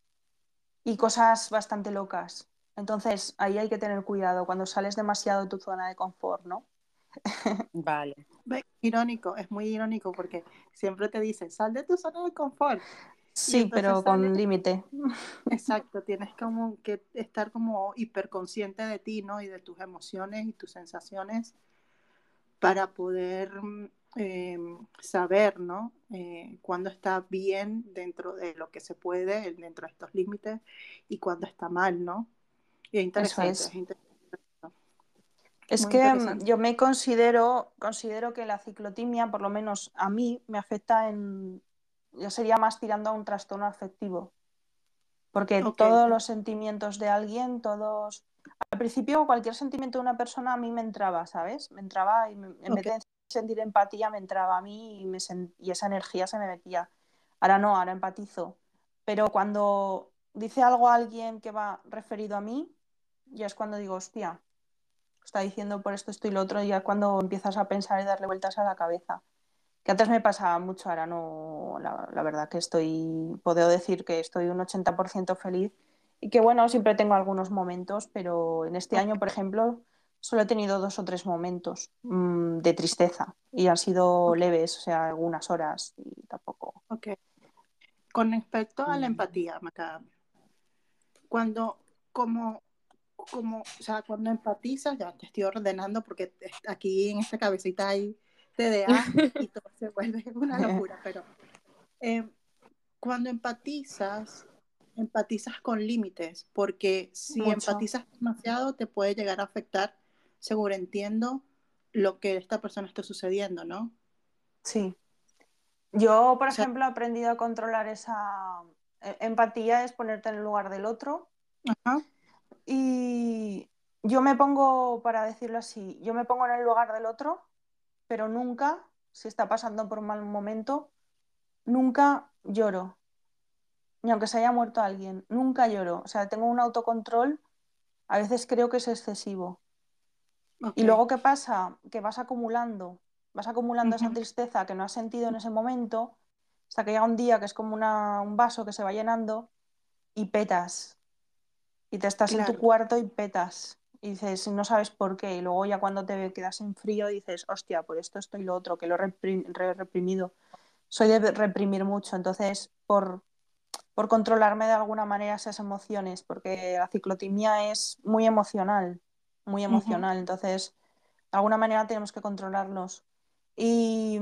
y cosas bastante locas. Entonces ahí hay que tener cuidado cuando sales demasiado de tu zona de confort, ¿no? vale. Ve, Irónico, es muy irónico porque siempre te dicen, sal de tu zona de confort. Sí, pero con sales- límite. Exacto, tienes como que estar como hiperconsciente de ti, ¿no? Y de tus emociones y tus sensaciones para poder eh, saber, ¿no? Eh, cuándo está bien dentro de lo que se puede, dentro de estos límites, y cuándo está mal, ¿no? Y interesante, es. es interesante. Es Muy que mm, yo me considero, considero que la ciclotimia, por lo menos a mí, me afecta en, yo sería más tirando a un trastorno afectivo. Porque todos los sentimientos de alguien, todos... Al principio cualquier sentimiento de una persona a mí me entraba, ¿sabes? Me entraba y me- en vez de sentir empatía me entraba a mí y, me y esa energía se me metía. Ahora no, ahora empatizo. Pero cuando dice algo a alguien que va referido a mí, ya es cuando digo, hostia, está diciendo por esto, esto y lo otro, y ya cuando empiezas a pensar y darle vueltas a la cabeza. Que antes me pasaba mucho, ahora no, la, la verdad que estoy, puedo decir que estoy un 80% feliz y que bueno, siempre tengo algunos momentos, pero en este año, por ejemplo, solo he tenido dos o tres momentos mm, de tristeza y han sido leves, o sea, algunas horas y tampoco. Ok. Con respecto a la empatía, Macadamia, cuando, como, como, o sea, cuando empatizas, ya te estoy ordenando porque aquí en esta cabecita hay TDA y todo se vuelve una locura, pero eh, cuando empatizas, empatizas con límites, porque si Mucho. empatizas demasiado te puede llegar a afectar, seguro entiendo, lo que esta persona está sucediendo, ¿no? Sí. Yo, por O sea- ejemplo, he aprendido a controlar esa eh, empatía, es ponerte en el lugar del otro. Ajá. Y yo me pongo, para decirlo así, yo me pongo en el lugar del otro, pero nunca, si está pasando por un mal momento, nunca lloro. Ni aunque se haya muerto alguien, nunca lloro. O sea, tengo un autocontrol, a veces creo que es excesivo. Y luego, ¿qué pasa? Que vas acumulando, vas acumulando esa tristeza que no has sentido en ese momento, hasta que llega un día que es como una- un vaso que se va llenando y petas. Y te estás en tu cuarto y petas. Y dices, no sabes por qué. Y luego ya cuando te quedas en frío dices, hostia, por esto, esto y lo otro, que lo he reprim- re- reprimido. Soy de reprimir mucho, entonces por, por controlarme de alguna manera esas emociones, porque la ciclotimia es muy emocional, muy emocional, entonces de alguna manera tenemos que controlarnos. Y,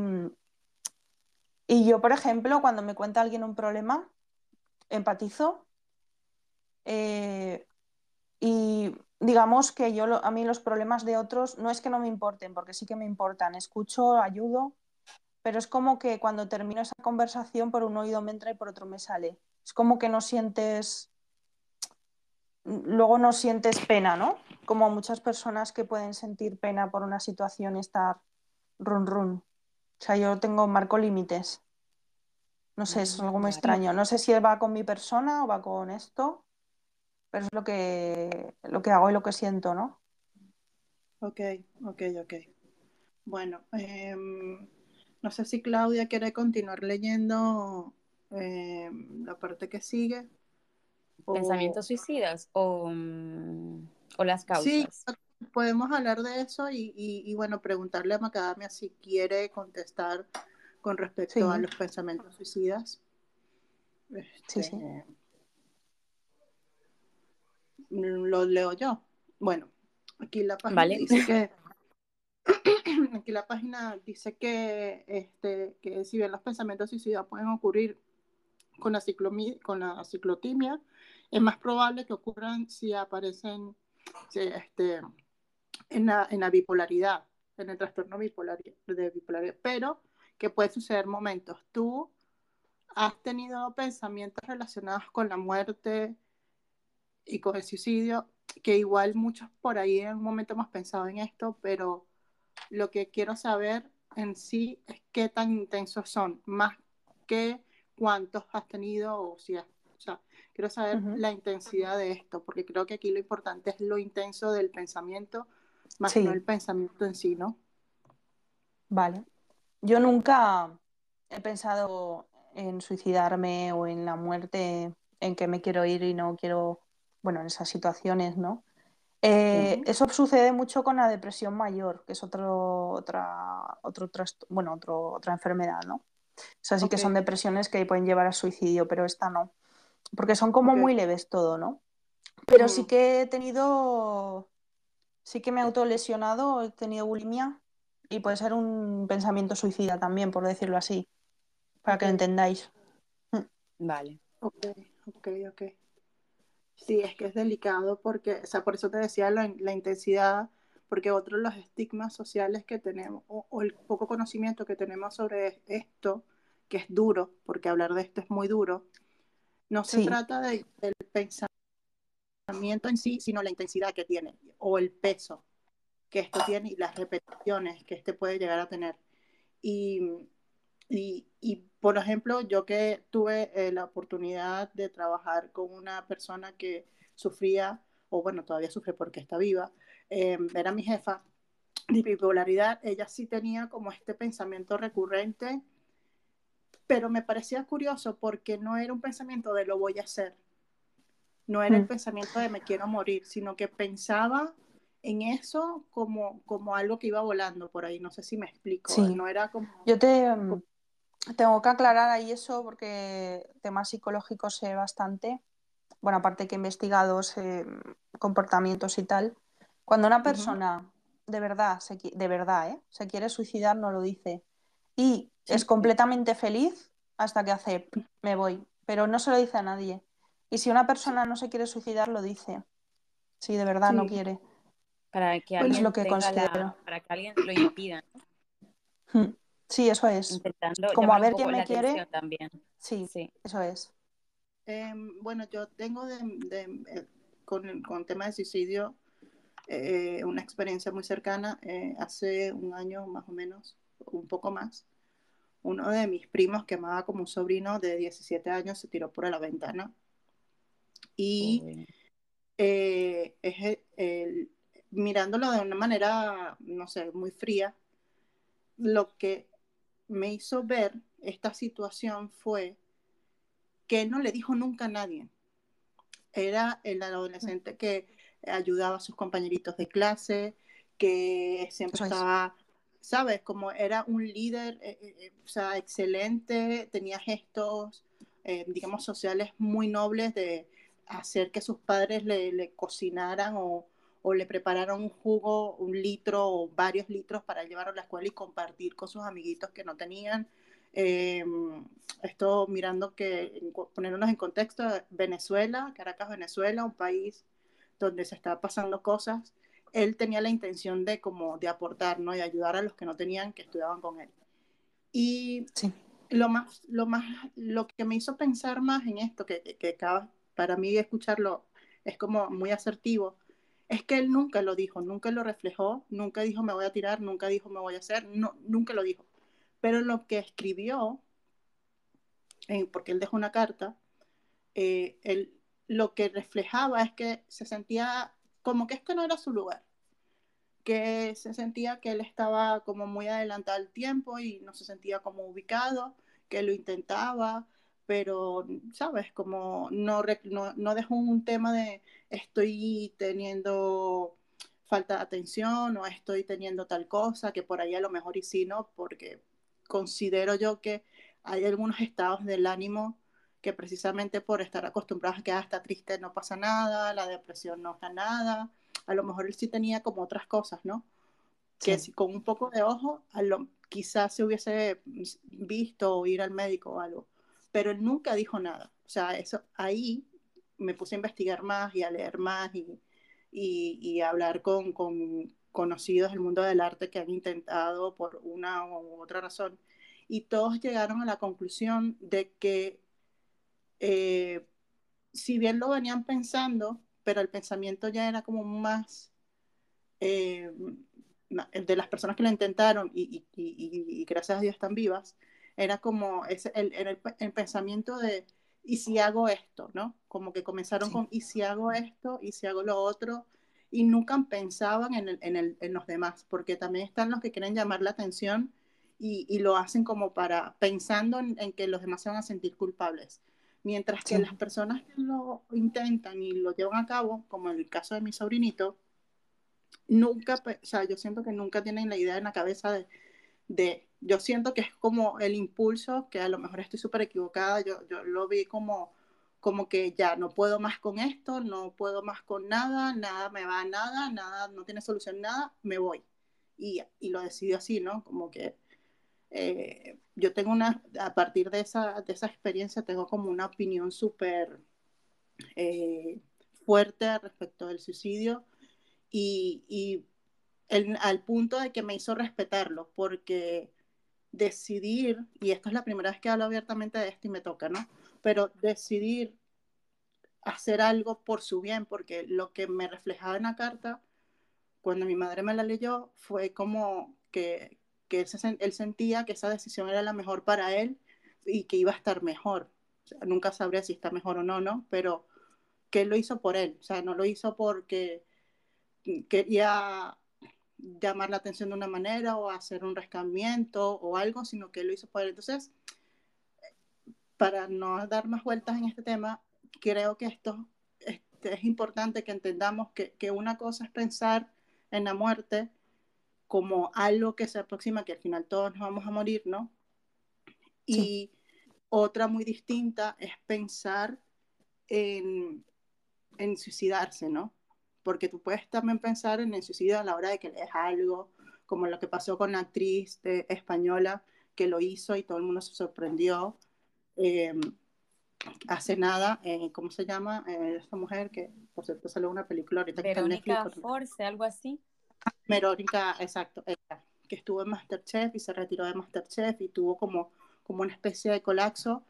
y yo, por ejemplo, cuando me cuenta alguien un problema, empatizo eh, y digamos que yo a mí los problemas de otros no es que no me importen, porque sí que me importan, escucho, ayudo, pero es como que cuando termino esa conversación por un oído me entra y por otro me sale. Es como que no sientes luego no sientes pena, ¿no? Como muchas personas que pueden sentir pena por una situación y estar run run. O sea, yo tengo marco límites. No sé, es algo muy extraño. No sé si va con mi persona o va con esto, pero es lo que, lo que hago y lo que siento, ¿no? ok, ok, ok. Bueno, em, no sé si Claudia quiere continuar leyendo em, la parte que sigue o ¿Pensamientos suicidas o, mm, o las sí, causas? podemos hablar de eso y, y- y, bueno, preguntarle a Macadamia si quiere contestar con respecto a Sí, los pensamientos suicidas. sí, sí. Lo leo yo. Bueno, aquí la página Vale. dice que aquí la página dice que este que si bien los pensamientos suicidas pueden ocurrir con la, con la ciclotimia, es más probable que ocurran si aparecen si, este, en, la, en la bipolaridad, en el trastorno bipolar, de bipolaridad, pero que puede suceder momentos. Tú has tenido pensamientos relacionados con la muerte y con el suicidio, que igual muchos por ahí en un momento hemos pensado en esto, pero lo que quiero saber en sí es qué tan intensos son, más que cuántos has tenido o si has, o sea, quiero saber Ujú. la intensidad de esto, porque creo que aquí lo importante es lo intenso del pensamiento, más Sí. no el pensamiento en sí, ¿no? Vale. Yo nunca he pensado en suicidarme o en la muerte, en que me quiero ir y no quiero, bueno, en esas situaciones, ¿no? Eh, eso sucede mucho con la depresión mayor, que es otro, otra, otro trast- bueno, otro- otra enfermedad, ¿no? O sea, sí que son depresiones que pueden llevar a suicidio, pero esta no, porque son como muy leves todo, ¿no? Pero sí Mm, que he tenido, sí que me he autolesionado, he tenido bulimia y puede ser un pensamiento suicida también, por decirlo así, para que lo entendáis. Vale. ok, ok, ok. Sí, es que es delicado porque, o sea, por eso te decía la, la intensidad, porque otro de los estigmas sociales que tenemos, o, o el poco conocimiento que tenemos sobre esto, que es duro, porque hablar de esto es muy duro, no se Sí, trata de- del pensamiento en sí, sino la intensidad que tiene, o el peso que esto tiene y las repeticiones que este puede llegar a tener. Y, y, y, por ejemplo, yo que tuve eh, la oportunidad de trabajar con una persona que sufría, o bueno, todavía sufre porque está viva, eh, era mi jefa de bipolaridad, ella sí tenía como este pensamiento recurrente, pero me parecía curioso porque no era un pensamiento de lo voy a hacer, no era el Mm. pensamiento de me quiero morir, sino que pensaba en eso como, como algo que iba volando por ahí, no sé si me explico, sí. no era como... Yo te mm, tengo que aclarar ahí eso porque temas psicológicos sé bastante. Bueno, aparte que he investigado sé, comportamientos y tal. Cuando una persona de verdad, se, de verdad, ¿eh? se quiere suicidar, no lo dice. Y es Sí, completamente feliz hasta que hace, me voy. Pero no se lo dice a nadie. Y si una persona no se quiere suicidar, lo dice. Si de verdad no quiere. Para que Es lo alguien que la, para que alguien lo impida, Mm. Sí, eso es. intentando Como a ver quién me quiere. también. Sí, Sí. eso es. Em, bueno, yo tengo de, de- eh, con, con tema de suicidio eh, una experiencia muy cercana. eh, hace un año más o menos, un poco más, uno de mis primos que amaba como un sobrino de 17 años se tiró por la ventana y eh, es el- el- mirándolo de una manera, no sé, muy fría, lo que me hizo ver esta situación fue que él no le dijo nunca a nadie. Era el adolescente que ayudaba a sus compañeritos de clase, que siempre estaba, ¿sabes? Como era un líder, eh, eh, eh, o sea, excelente, tenía gestos, digamos, sociales muy nobles de hacer que sus padres le, le cocinaran o, o le prepararon un jugo, un litro o varios litros para llevarlo a la escuela y compartir con sus amiguitos que no tenían. Em, esto mirando que, ponernos en contexto, Venezuela, Caracas, Venezuela, un país donde se está pasando cosas, él tenía la intención de como de aportar, ¿no? Y ayudar a los que no tenían, que estudiaban con él. Y sí. lo más, lo más, lo que me hizo pensar más en esto, que, que, que para mí escucharlo es como muy asertivo, es que él nunca lo dijo, nunca lo reflejó, nunca dijo me voy a tirar, nunca dijo me voy a hacer, no, nunca lo dijo. Pero lo que escribió, porque él dejó una carta, eh, lo que reflejaba es que se sentía como que este no era su lugar, que se sentía que él estaba como muy adelantado al tiempo y no se sentía como ubicado, que lo intentaba, pero, ¿sabes? Como no, no, no dejó un tema de estoy teniendo falta de atención o estoy teniendo tal cosa, que por ahí a lo mejor y sí, ¿no? Porque considero yo que hay algunos estados del ánimo que precisamente por estar acostumbrados a que hasta triste no pasa nada, la depresión no está nada, a lo mejor él sí tenía como otras cosas, ¿no? Que si con un poco de ojo, a lo, quizás se hubiese visto o ir al médico o algo pero él nunca dijo nada. O sea, eso ahí me puse a investigar más y a leer más y, y, y a hablar con, con, conocidos del mundo del arte que han intentado por una u otra razón. Y todos llegaron a la conclusión de que eh, si bien lo venían pensando, pero el pensamiento ya era como más eh, de las personas que lo intentaron y, y, y, gracias a Dios están vivas, era como ese, el, el, el, pensamiento de, ¿y si hago esto? ¿no? Como que comenzaron con, ¿y si hago esto? ¿Y si hago lo otro? Y nunca pensaban en, el, en, en los demás, porque también están los que quieren llamar la atención y, y lo hacen como para, pensando en, en, que los demás se van a sentir culpables. Mientras que sí. las personas que lo intentan y lo llevan a cabo, como en el caso de mi sobrinito, nunca, o sea, yo siento que nunca tienen la idea en la cabeza de, de yo siento que es como el impulso, que a lo mejor estoy súper equivocada, yo, yo lo vi como, como que ya no puedo más con esto, no puedo más con nada, nada me va a nada, nada, no tiene solución nada, me voy. Y, y lo decidió así, ¿no? Como que eh, yo tengo una, a partir de esa, de esa experiencia, tengo como una opinión súper eh, fuerte respecto del suicidio y, y el, al punto de que me hizo respetarlo, porque decidir, y esta es la primera vez que hablo abiertamente de esto y me toca, ¿no? Pero decidir hacer algo por su bien, porque lo que me reflejaba en la carta, cuando mi madre me la leyó, fue como que, que él, se, él sentía que esa decisión era la mejor para él y que iba a estar mejor. Nunca sabría si está mejor o no, ¿no? Pero que él lo hizo por él, o sea, no lo hizo porque quería llamar la atención de una manera o hacer un rescamiento o algo, sino que lo hizo por él. Entonces, para no dar más vueltas en este tema, creo que esto este, es importante que entendamos que, que, una cosa es pensar en la muerte como algo que se aproxima, que al final todos nos vamos a morir, ¿no? Y sí. otra muy distinta es pensar en, en suicidarse, ¿no? Porque tú puedes también pensar en el suicidio a la hora de que lees algo, como lo que pasó con la actriz de, española que lo hizo y todo el mundo se sorprendió. Eh, hace nada, eh, ¿cómo se llama? Eh, esta mujer que, por cierto, salió una película ahorita Verónica que está en Netflix. Force, algo así. Verónica, exacto, ella, que estuvo en Masterchef y se retiró de Masterchef y tuvo como, como una especie de colapso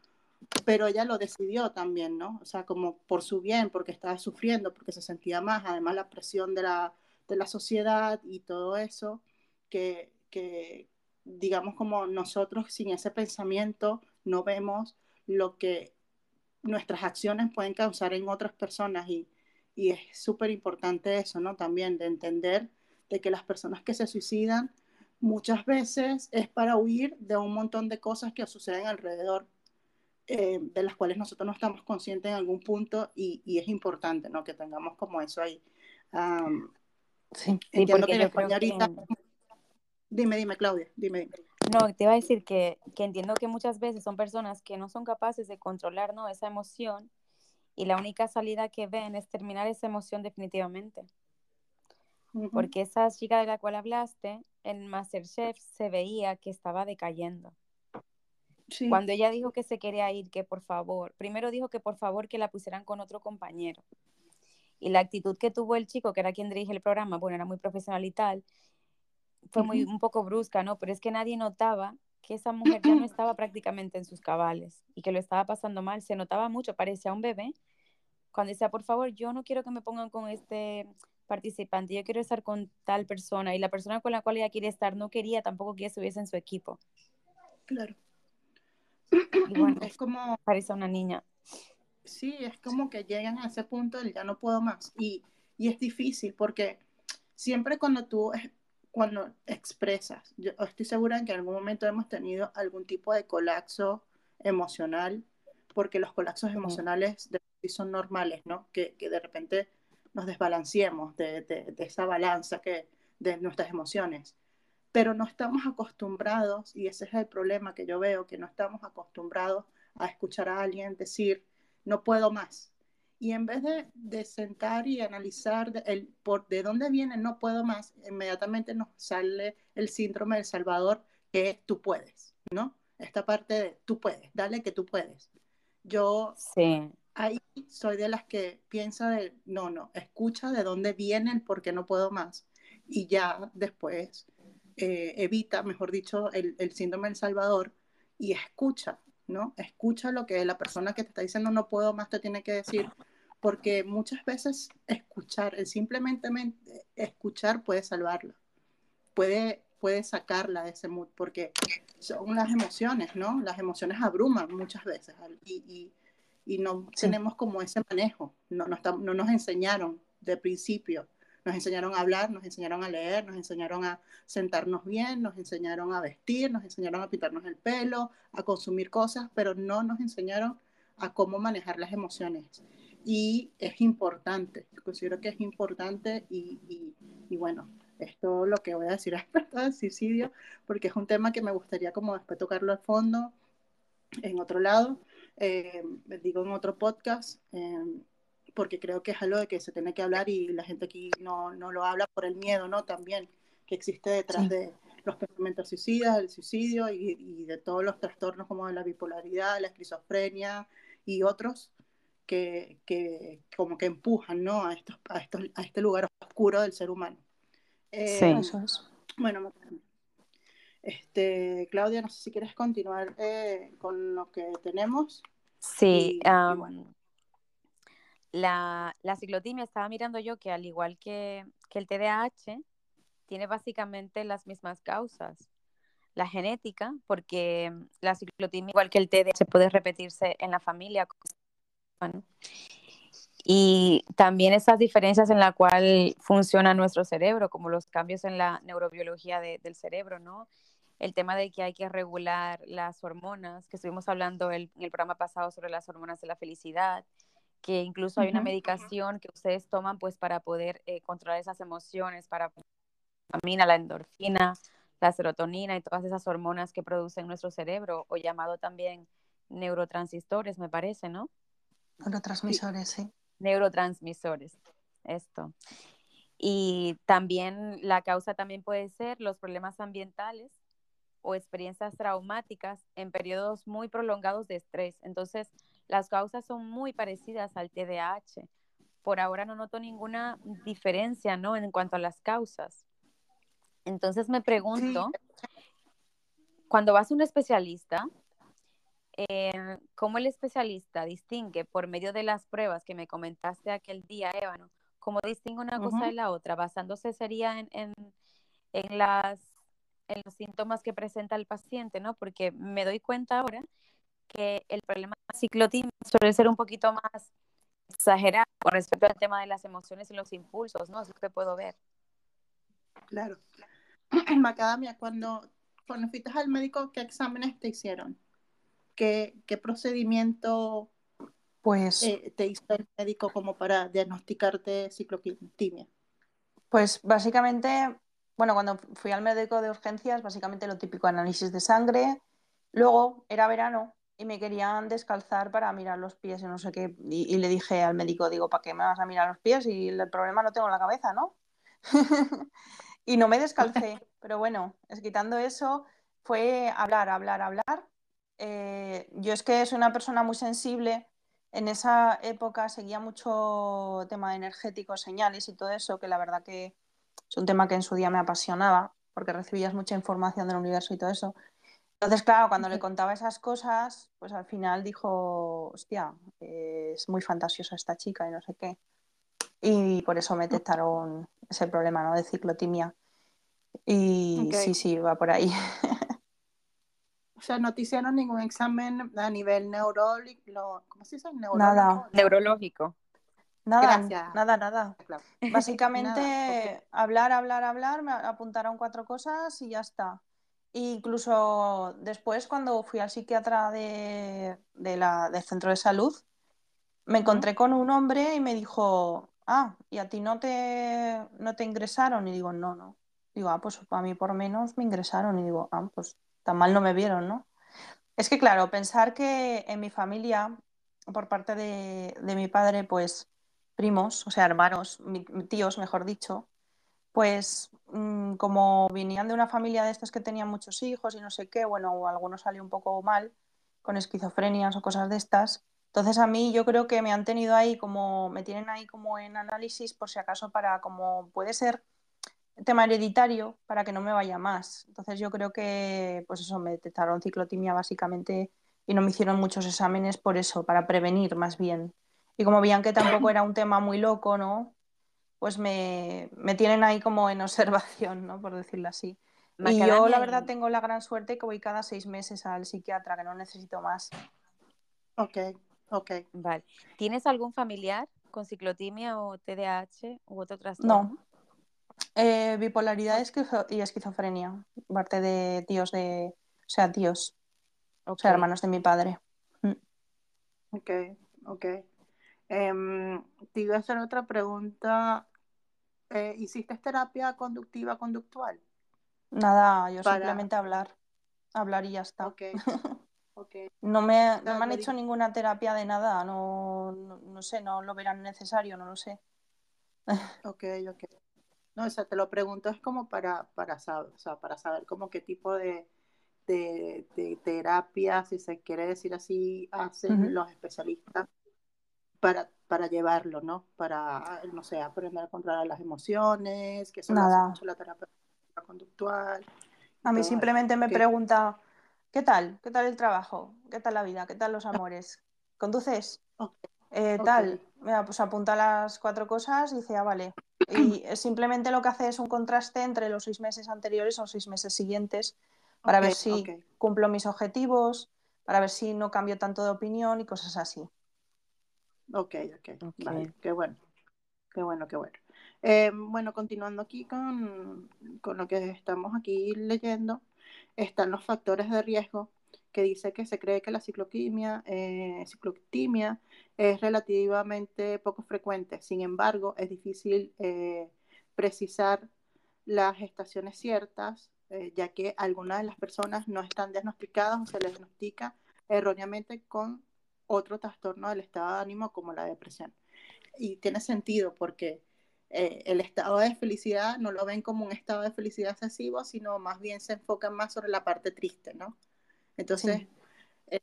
pero ella lo decidió también, ¿no? O sea, como por su bien, porque estaba sufriendo, porque se sentía más, además la presión de la, de la sociedad y todo eso, que, que, digamos como nosotros sin ese pensamiento no vemos lo que nuestras acciones pueden causar en otras personas y, Y es súper importante eso, ¿no? También de entender de que las personas que se suicidan muchas veces es para huir de un montón de cosas que suceden alrededor, eh, de las cuales nosotros no estamos conscientes en algún punto y, y es importante, ¿no? Que tengamos como eso ahí. Um, sí, entiendo que en España ahorita... Dime, dime, Claudia, dime, dime. No, te iba a decir que, que, entiendo que muchas veces son personas que no son capaces de controlar ¿no? esa emoción y la única salida que ven es terminar esa emoción definitivamente. Porque esa chica de la cual hablaste, en Masterchef se veía que estaba decayendo. Cuando ella dijo que se quería ir, que por favor, primero dijo que por favor que la pusieran con otro compañero. Y la actitud que tuvo el chico, que era quien dirige el programa, bueno, era muy profesional y tal, fue muy, un poco brusca, ¿no? Pero es que nadie notaba que esa mujer ya no estaba prácticamente en sus cabales y que lo estaba pasando mal. Se notaba mucho, parecía un bebé. Cuando decía, por favor, yo no quiero que me pongan con este participante, yo quiero estar con tal persona y la persona con la cual ella quiere estar no quería tampoco que estuviese en su equipo. Claro. Bueno, es como... Parece una niña. Sí, es como que llegan a ese punto del ya no puedo más. Y, y es difícil porque siempre cuando tú cuando expresas. Yo estoy segura en que en algún momento hemos tenido algún tipo de colapso emocional, porque los colapsos emocionales de, son normales, ¿no? Que, que, de repente nos desbalanceemos de, de, de, esa balanza que, de nuestras emociones. Pero no estamos acostumbrados, y ese es el problema que yo veo, que no estamos acostumbrados a escuchar a alguien decir, no puedo más, y en vez de, de sentar y analizar de, el, por, de dónde viene no puedo más, inmediatamente nos sale el síndrome del Salvador, que es tú puedes, ¿no? Esta parte de tú puedes, dale que tú puedes. Yo sí. ahí soy de las que piensa de, no, no, escucha de dónde viene el por qué no puedo más. Y ya después eh, evita, mejor dicho, el, el síndrome del Salvador y escucha, ¿no? Escucha lo que la persona que te está diciendo no puedo más te tiene que decir, porque muchas veces escuchar, el simplemente escuchar puede salvarla, puede, puede sacarla de ese mood, porque son las emociones, ¿no? Las emociones abruman muchas veces y, y, y no tenemos como ese manejo, no, no, no nos enseñaron de principio nos enseñaron a hablar, nos enseñaron a leer, nos enseñaron a sentarnos bien, nos enseñaron a vestir, nos enseñaron a pintarnos el pelo, a consumir cosas, pero no nos enseñaron a cómo manejar las emociones. Y es importante, considero que es importante y, y, y bueno, esto lo que voy a decir respecto del suicidio, porque es un tema que me gustaría como después tocarlo a fondo en otro lado, eh, digo en otro podcast. Eh, porque creo que es algo de que se tiene que hablar y la gente aquí no, no lo habla por el miedo, ¿no? También que existe detrás de los pensamientos suicidas, el suicidio y, y, de todos los trastornos como de la bipolaridad, la esquizofrenia y otros que, que como que empujan, ¿no? A, estos, a, estos, a este lugar oscuro del ser humano. Eh, sí, eso es. Bueno, este, Claudia, no sé si quieres continuar eh, con lo que tenemos. Sí, y, um, y bueno. La, la, ciclotimia estaba mirando yo que al igual que, que el TDAH, tiene básicamente las mismas causas. La genética, porque la ciclotimia, igual que el TDAH, puede repetirse en la familia. Bueno, y también esas diferencias en la cual funciona nuestro cerebro, como los cambios en la neurobiología de, del cerebro, ¿no? El tema de que hay que regular las hormonas, que estuvimos hablando el, en el programa pasado sobre las hormonas de la felicidad, que incluso hay una medicación que ustedes toman pues para poder eh, controlar esas emociones, para la endorfina, la serotonina y todas esas hormonas que producen nuestro cerebro, o llamado también neurotransistores, me parece, ¿no? Neurotransmisores, sí. Neurotransmisores, esto. Y también la causa también puede ser los problemas ambientales o experiencias traumáticas en periodos muy prolongados de estrés. Entonces, las causas son muy parecidas al TDAH. Por ahora no noto ninguna diferencia, ¿no? En cuanto a las causas. Entonces me pregunto, cuando vas a un especialista, eh, ¿cómo el especialista distingue por medio de las pruebas que me comentaste aquel día, Ébano, cómo distingue una uh -huh. cosa de la otra? Basándose sería en, en, en, las, en los síntomas que presenta el paciente, ¿no? Porque me doy cuenta ahora que el problema de ciclotimia suele ser un poquito más exagerado con respecto al tema de las emociones y los impulsos, ¿no? Eso que puedo ver. Claro. Macadamia, cuando, cuando fuiste al médico, ¿qué exámenes te hicieron? ¿Qué, qué procedimiento Pues, eh, te hizo el médico como para diagnosticarte ciclotimia? pues básicamente, bueno, cuando fui al médico de urgencias, básicamente lo típico, análisis de sangre. Luego era verano y me querían descalzar para mirar los pies y no sé qué. Y, y le dije al médico, digo, ¿para qué me vas a mirar los pies? Y el problema lo tengo en la cabeza, ¿no? Y no me descalcé, pero bueno, es quitando eso, fue hablar, hablar, hablar. Eh, yo es que soy una persona muy sensible. En esa época seguía mucho tema de energéticos, señales y todo eso, que la verdad que es un tema que en su día me apasionaba, porque recibías mucha información del universo y todo eso. Entonces, claro, cuando le contaba esas cosas, pues al final dijo, hostia, es muy fantasiosa esta chica y no sé qué. Y por eso me detectaron ese problema, ¿no? De ciclotimia. Y sí, sí, va por ahí. O sea, no te hicieron ningún examen a nivel neurológico, ¿cómo se dice? Neurológico. Nada. Neurológico. Nada, Gracias. nada, nada. Claro. Básicamente, Nada, hablar, hablar, hablar, me apuntaron cuatro cosas y ya está. E incluso después, cuando fui al psiquiatra de, de la, del centro de salud, me encontré con un hombre y me dijo, ah, ¿y a ti no te, no te ingresaron? Y digo, no, no. Digo, ah, pues a mí por menos me ingresaron. Y digo, ah, pues tan mal no me vieron, ¿no? Es que, claro, pensar que en mi familia, por parte de, de mi padre, pues primos, o sea, hermanos, mi- tíos, mejor dicho, pues mm, como venían de una familia de estas que tenían muchos hijos y no sé qué, bueno, o algunos salió un poco mal, con esquizofrenias o cosas de estas. Entonces a mí yo creo que me han tenido ahí como, me tienen ahí como en análisis por si acaso para como puede ser tema hereditario para que no me vaya más. Entonces yo creo que, pues eso, me detectaron ciclotimia básicamente y no me hicieron muchos exámenes por eso, para prevenir más bien. Y como veían que tampoco era un tema muy loco, ¿no? Pues me, me tienen ahí como en observación, ¿no? Por decirlo así. Y yo la verdad tengo la gran suerte que voy cada seis meses al psiquiatra, que no necesito más. Ok, ok. Vale. ¿Tienes algún familiar con ciclotimia o TDAH u otro trastorno? No. Eh, bipolaridad esquizo- y esquizofrenia, parte de tíos de, o sea, tíos, o sea, hermanos de mi padre. Mm. Ok, ok. Em, te iba a hacer otra pregunta. Eh, ¿hiciste terapia conductiva conductual? Nada, yo Para- simplemente hablar, hablar y ya está. Ok, ok. No me, no me han hecho ninguna terapia de nada, no, no, no sé, no lo verán necesario, no lo sé. Ok, ok. No, o sea, te lo pregunto es como para, para saber, o sea, para saber como qué tipo de, de, de terapia, si se quiere decir así, hacen los especialistas para, para llevarlo, ¿no? Para, no sé, aprender a controlar las emociones, que eso lo hace Nada. mucho la terapia conductual. A mí simplemente me Ok. pregunta, ¿qué tal? ¿Qué tal el trabajo? ¿Qué tal la vida? ¿Qué tal los amores? ¿Conduces? Eh, ok. tal, Mira, pues apunta las cuatro cosas y dice, ah, vale. Y simplemente lo que hace es un contraste entre los seis meses anteriores o los seis meses siguientes para ver si cumplo mis objetivos, para ver si no cambio tanto de opinión y cosas así. Ok, ok, Ok. vale, qué bueno, qué bueno, qué bueno. Eh, bueno, continuando aquí con, con lo que estamos aquí leyendo, están los factores de riesgo que dice que se cree que la cicloquimia, eh, ciclotimia es relativamente poco frecuente. Sin embargo, es difícil eh, precisar las estaciones ciertas, eh, ya que algunas de las personas no están diagnosticadas o se les diagnostica erróneamente con otro trastorno del estado de ánimo como la depresión. Y tiene sentido porque eh, el estado de felicidad no lo ven como un estado de felicidad excesivo, sino más bien se enfocan más sobre la parte triste, ¿no? Entonces, Sí. eh,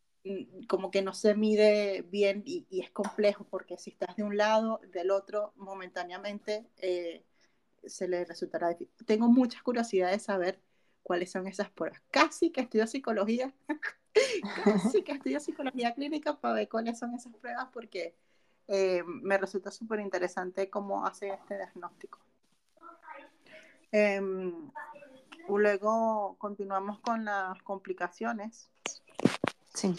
como que no se mide bien y, y, es complejo porque si estás de un lado, del otro, momentáneamente eh, se le resultará difícil. Tengo mucha curiosidad de saber cuáles son esas pruebas. Casi que estudio psicología, casi que estudio psicología clínica para ver cuáles son esas pruebas porque eh, me resulta súper interesante cómo hace este diagnóstico. Eh, luego continuamos con las complicaciones. Sí.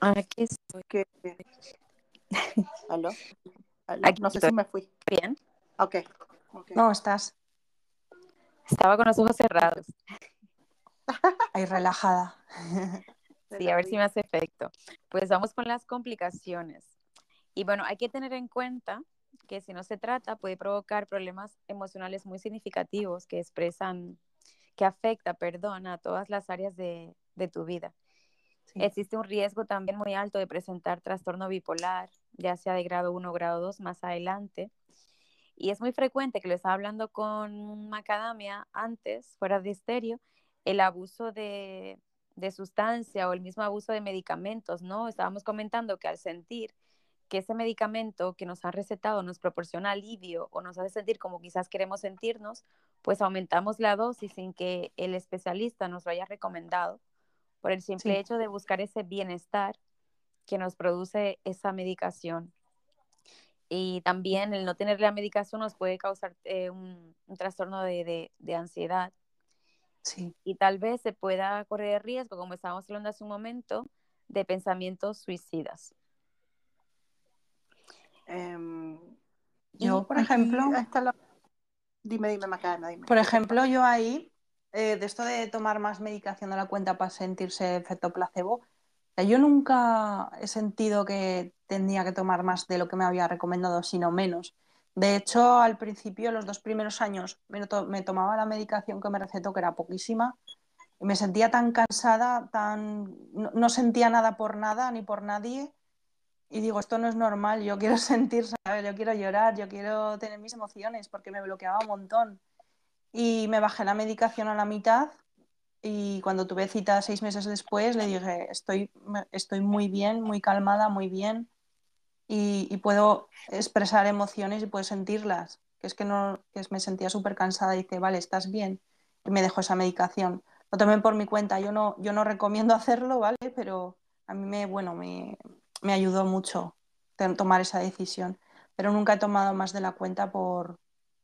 Aquí estoy. Que, ¿Aló? ¿Aló? Aquí No sé estoy. si me fui. Bien. Ok. ok. No, estás Estaba con los ojos cerrados. Ahí relajada. Sí, a ver si me hace efecto. Pues vamos con las complicaciones. Y bueno, hay que tener en cuenta que si no se trata, puede provocar problemas emocionales muy significativos que expresan, que afecta, perdón, a todas las áreas de, de tu vida. Sí. Existe un riesgo también muy alto de presentar trastorno bipolar, ya sea de grado 1 o grado 2 más adelante. Y es muy frecuente que lo estaba hablando con Macadamia antes, fuera de estéreo, el abuso de, de sustancia o el mismo abuso de medicamentos, ¿no? Estábamos comentando que al sentir que ese medicamento que nos han recetado nos proporciona alivio o nos hace sentir como quizás queremos sentirnos, pues aumentamos la dosis sin que el especialista nos lo haya recomendado por el simple Sí. hecho de buscar ese bienestar que nos produce esa medicación. Y también el no tener la medicación nos puede causar eh, un, un trastorno de, de- de ansiedad Sí, y tal vez se pueda correr el riesgo, como estábamos hablando hace un momento, de pensamientos suicidas. Em, Yo, por aquí ejemplo- Dime, dime, Macana, dime. por ejemplo, yo ahí, eh, de esto de tomar más medicación de la cuenta para sentirse efecto placebo, yo nunca he sentido que tendría que tomar más de lo que me había recomendado, sino menos. De hecho, al principio, los dos primeros años, me, to- me tomaba la medicación que me recetó, que era poquísima, y me sentía tan cansada, tan... no, sentía nada por nada ni por nadie. Y digo, esto no es normal, yo quiero sentir. Yo quiero llorar, yo quiero tener mis emociones, porque me bloqueaba un montón. Y me bajé la medicación a la mitad y cuando tuve cita seis meses después le dije, estoy, estoy muy bien, muy calmada, muy bien y, puedo expresar emociones y puedo sentirlas. Que es que no, que me sentía súper cansada y dice, vale, estás bien. Y me dejó esa medicación. Lo tomé por mi cuenta. Yo no, yo no recomiendo hacerlo, ¿vale? Pero a mí me, bueno, me, me ayudó mucho tomar esa decisión. Pero nunca he tomado más de la cuenta por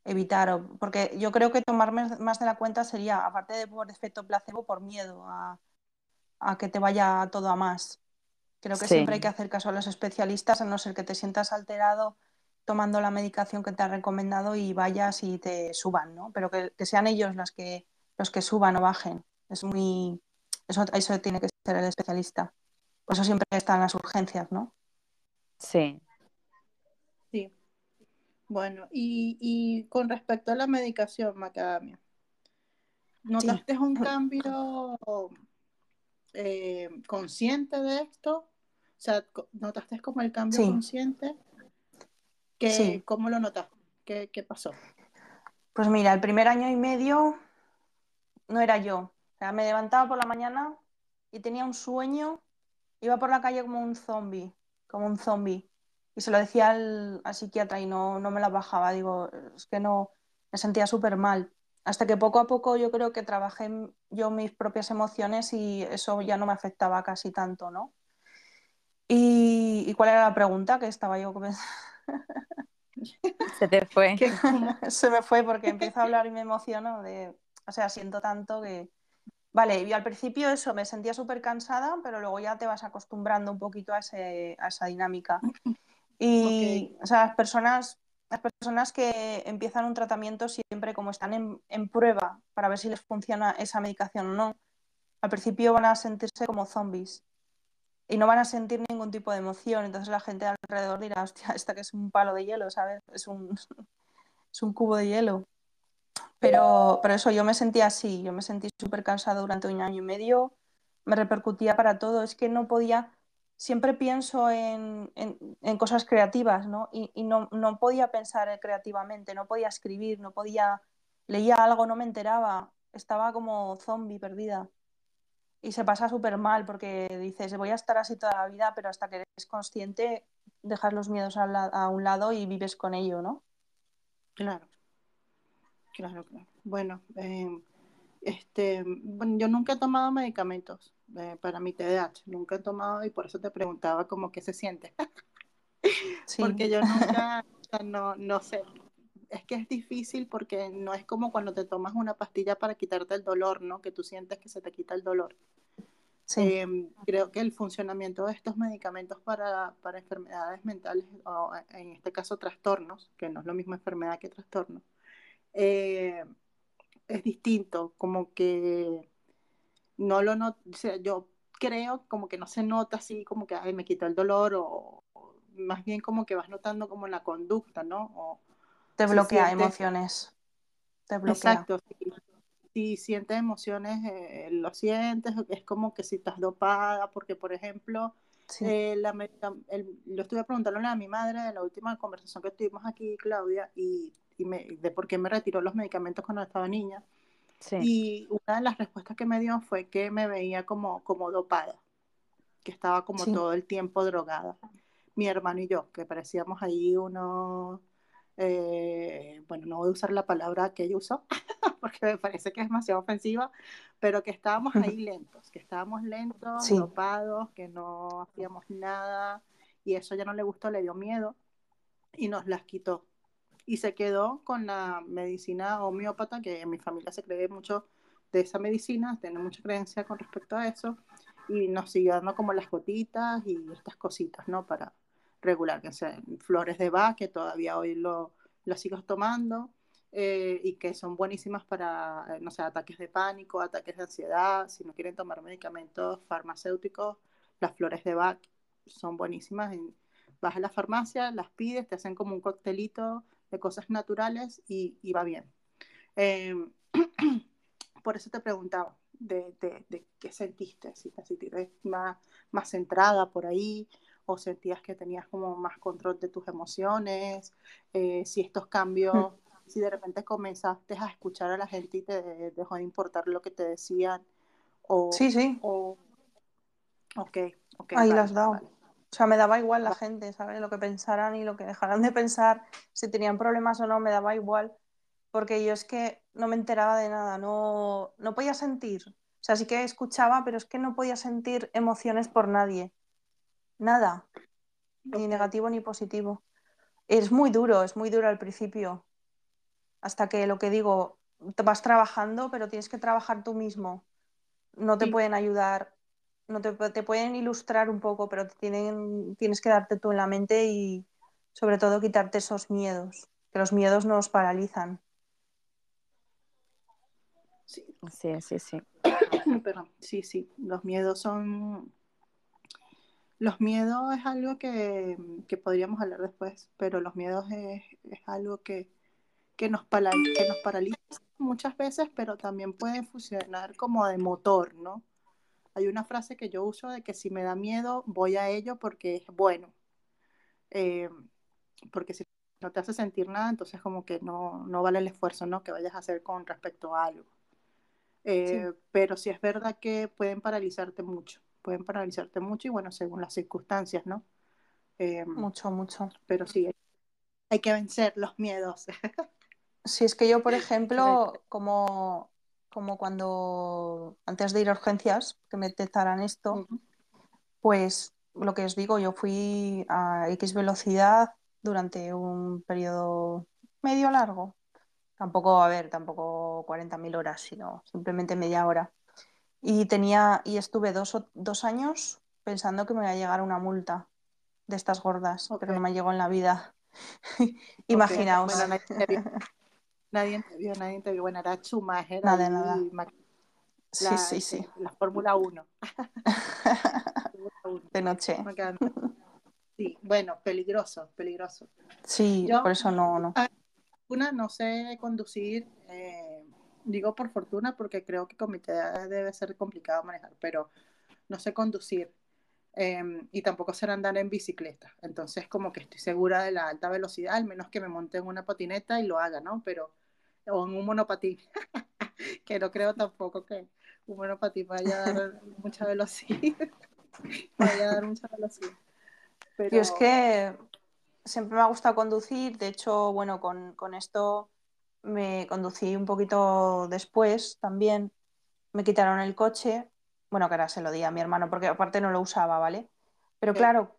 evitar, porque yo creo que tomar más de la cuenta sería, aparte de por efecto placebo, por miedo a, a que te vaya todo a más. Creo que Sí. siempre hay que hacer caso a los especialistas, a no ser que te sientas alterado tomando la medicación que te han recomendado y vayas y te suban, ¿no? Pero que, que sean ellos los que, los que suban o bajen. Es muy... Eso, eso tiene que ser el especialista. Por eso siempre están las urgencias, ¿no? Sí. Sí. Bueno, y, y con respecto a la medicación, Macadamia, ¿notaste un cambio eh, consciente de esto? O sea, ¿notaste como el cambio Sí. consciente? ¿Qué, Sí. ¿Cómo lo notaste? ¿Qué, qué pasó? Pues mira, el primer año y medio no era yo. O sea, me levantaba por la mañana y tenía un sueño, iba por la calle como un zombie, como un zombie. Y se lo decía al, al psiquiatra y no, no me la bajaba. Digo, es que no, me sentía súper mal. Hasta que poco a poco yo creo que trabajé yo mis propias emociones y eso ya no me afectaba casi tanto, ¿no? ¿Y, y cuál era la pregunta que estaba yo pensando? Se te fue. ¿Qué, cómo- Se me fue porque empiezo a hablar y me emociono de, o sea, siento tanto que, vale, y al principio eso, me sentía súper cansada, pero luego ya te vas acostumbrando un poquito a, ese- a esa dinámica. Y, o sea, las personas, las personas que empiezan un tratamiento siempre como están en, en prueba para ver si les funciona esa medicación o no, al principio van a sentirse como zombies y no van a sentir ningún tipo de emoción. Entonces la gente alrededor dirá, hostia, esta que es un palo de hielo, ¿sabes? Es un, es un cubo de hielo. Pero, pero eso, yo me sentía así, yo me sentí súper cansada durante un año y medio, me repercutía para todo, es que no podía, siempre pienso en, en- cosas creativas, ¿no? Y, y no, no podía pensar creativamente, no podía escribir, no podía, leía algo, no me enteraba, estaba como zombie perdida. Y se pasa súper mal porque dices, voy a estar así toda la vida, pero hasta que eres consciente, dejas los miedos a, la- a un lado y vives con ello, ¿no? Claro, claro, claro. Bueno, eh, este, bueno, yo nunca he tomado medicamentos eh, para mi TDAH, nunca he tomado y por eso te preguntaba cómo que se siente, Sí. porque yo nunca, no, no sé, es que es difícil porque no es como cuando te tomas una pastilla para quitarte el dolor, ¿no? Que tú sientes que se te quita el dolor. Sí. Em, creo que el funcionamiento de estos medicamentos para, para enfermedades mentales, o en este caso trastornos, que no es lo mismo enfermedad que trastorno, eh, es distinto, como que no lo noto, o sea, yo creo como que no se nota así como que Ay, me quitó el dolor o, o más bien como que vas notando como la conducta, ¿no? O, Te bloquea emociones. Te bloquea. Exacto, si, si sientes emociones, eh, lo sientes, es como que si estás dopada, porque por ejemplo, Sí. eh, la el- lo estuve preguntándole a mi madre en la última conversación que tuvimos aquí, Claudia, y, y me, de por qué me retiró los medicamentos cuando estaba niña. Sí. Y una de las respuestas que me dio fue que me veía como, como dopada, que estaba como Sí. todo el tiempo drogada. Mi hermano y yo, que parecíamos ahí unos, eh, bueno, no voy a usar la palabra que ella usó, porque me parece que es demasiado ofensiva, pero que estábamos ahí lentos, que estábamos lentos, Sí. dopados, que no hacíamos nada, y eso ya no le gustó, le dio miedo, y nos las quitó. Y se quedó con la medicina homeópata, que en mi familia se cree mucho de esa medicina, tiene mucha creencia con respecto a eso, y nos siguió dando como las gotitas y estas cositas, ¿no? Para regular, que sean flores de Bach, que todavía hoy lo, lo sigo tomando, eh, y que son buenísimas para, eh, no sé, ataques de pánico, ataques de ansiedad, si no quieren tomar medicamentos farmacéuticos, las flores de Bach son buenísimas. En- vas a la farmacia, las pides, te hacen como un coctelito de cosas naturales y, y va bien. Eh, por eso te preguntaba de, de, de qué sentiste, si te sentiste más, más centrada por ahí o sentías que tenías como más control de tus emociones, eh, si estos cambios, si de repente comenzaste a escuchar a la gente y te dejó de importar lo que te decían o... Sí, sí. o ok, ok. Ahí vale, has dado. vale. O sea, me daba igual la gente, ¿sabes? Lo que pensaran y lo que dejaran de pensar, si tenían problemas o no, me daba igual, porque yo es que no me enteraba de nada, no, no podía sentir. O sea, sí que escuchaba, pero es que no podía sentir emociones por nadie. Nada, ni negativo ni positivo. Es muy duro, es muy duro al principio, hasta que lo que digo, te vas trabajando, pero tienes que trabajar tú mismo. No te Sí. pueden ayudar, no te, te pueden ilustrar un poco, pero te tienen, tienes que darte tú en la mente y sobre todo quitarte esos miedos, que los miedos nos paralizan. Sí, Sí, sí, sí. Perdón, sí, sí, los miedos son... Los miedos es algo que, que podríamos hablar después, pero los miedos es, es algo que, que, nos que nos paraliza muchas veces, pero también puede funcionar como de motor, ¿no? Hay una frase que yo uso de que si me da miedo, voy a ello porque es bueno. Eh, porque si no te hace sentir nada, entonces como que no, no vale el esfuerzo, ¿no? Que vayas a hacer con respecto a algo. Eh, Pero sí es verdad que pueden paralizarte mucho, pueden paralizarte mucho y bueno, según las circunstancias, ¿no? Eh, Mucho, mucho. pero sí, hay que vencer los miedos. Si es que yo, por ejemplo, como, como cuando antes de ir a urgencias, que me detectaran esto, pues lo que os digo, yo fui a X velocidad durante un periodo medio largo. Tampoco, a ver, tampoco 40.000 horas, sino simplemente media hora. Y tenía, y estuve dos, o- dos años pensando que me iba a llegar una multa de estas gordas, pero Ok. no me llegó en la vida. Imaginaos. Bueno, nadie te vio, nadie te vio. Bueno, era Schumacher, Nada, nada. ma- Sí, la, sí, sí. la Fórmula 1. Fórmula 1, De noche. Sí, bueno, peligroso, peligroso. Sí, Yo- por eso no, no. Una, no sé conducir, eh, digo por fortuna porque creo que con mi edad debe ser complicado manejar, pero no sé conducir eh, y tampoco sé andar en bicicleta. Entonces como que estoy segura de la alta velocidad, al menos que me monte en una patineta y lo haga, ¿no? Pero, o en un monopatín, que no creo tampoco que un monopatín vaya a dar mucha velocidad. vaya a dar mucha velocidad. Pero, Yo es que siempre me ha gustado conducir, de hecho, bueno, con, con esto me conducí un poquito después también. Me quitaron el coche, bueno, que ahora se lo di a mi hermano porque aparte no lo usaba, ¿vale? Pero claro,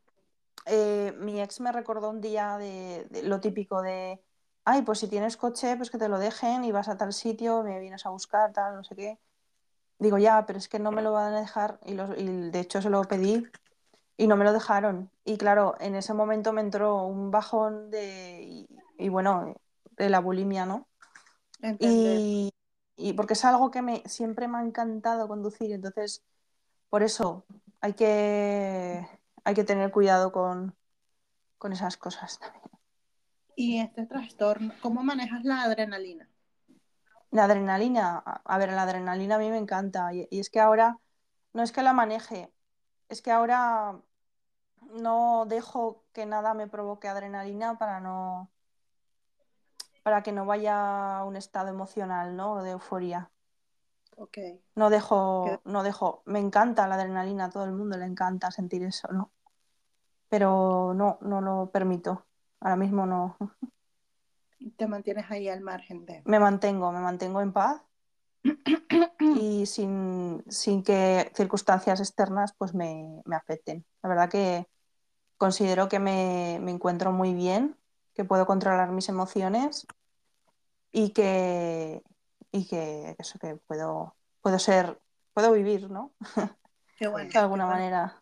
eh, mi ex me recordó un día de, de lo típico de, ay, pues si tienes coche, pues que te lo dejen y vas a tal sitio, me vienes a buscar, tal, no sé qué. digo, ya, pero es que no me lo van a dejar y, los- y de hecho se lo pedí y no me lo dejaron. Y claro, en ese momento me entró un bajón de, y, y bueno, de la bulimia, ¿no? Y, y porque es algo que me, siempre me ha encantado conducir, entonces por eso hay que, hay que tener cuidado con, con esas cosas también. Y este trastorno, ¿cómo manejas la adrenalina? La adrenalina, a ver, la adrenalina a mí me encanta y, y es que ahora no es que la maneje, es que ahora no dejo que nada me provoque adrenalina para no, para que no vaya a un estado emocional, ¿no? De euforia. Ok. No dejo, no dejo, me encanta la adrenalina, a todo el mundo le encanta sentir eso, ¿no? Pero no, no lo permito. Ahora mismo no. Te mantienes ahí al margen de. Me mantengo, me mantengo en paz y sin, sin que circunstancias externas pues me, me afecten. La verdad que considero que me, me encuentro muy bien, que puedo controlar mis emociones y que, y que eso que puedo, puedo ser, puedo vivir, ¿no? Qué bueno. De alguna qué bueno. manera.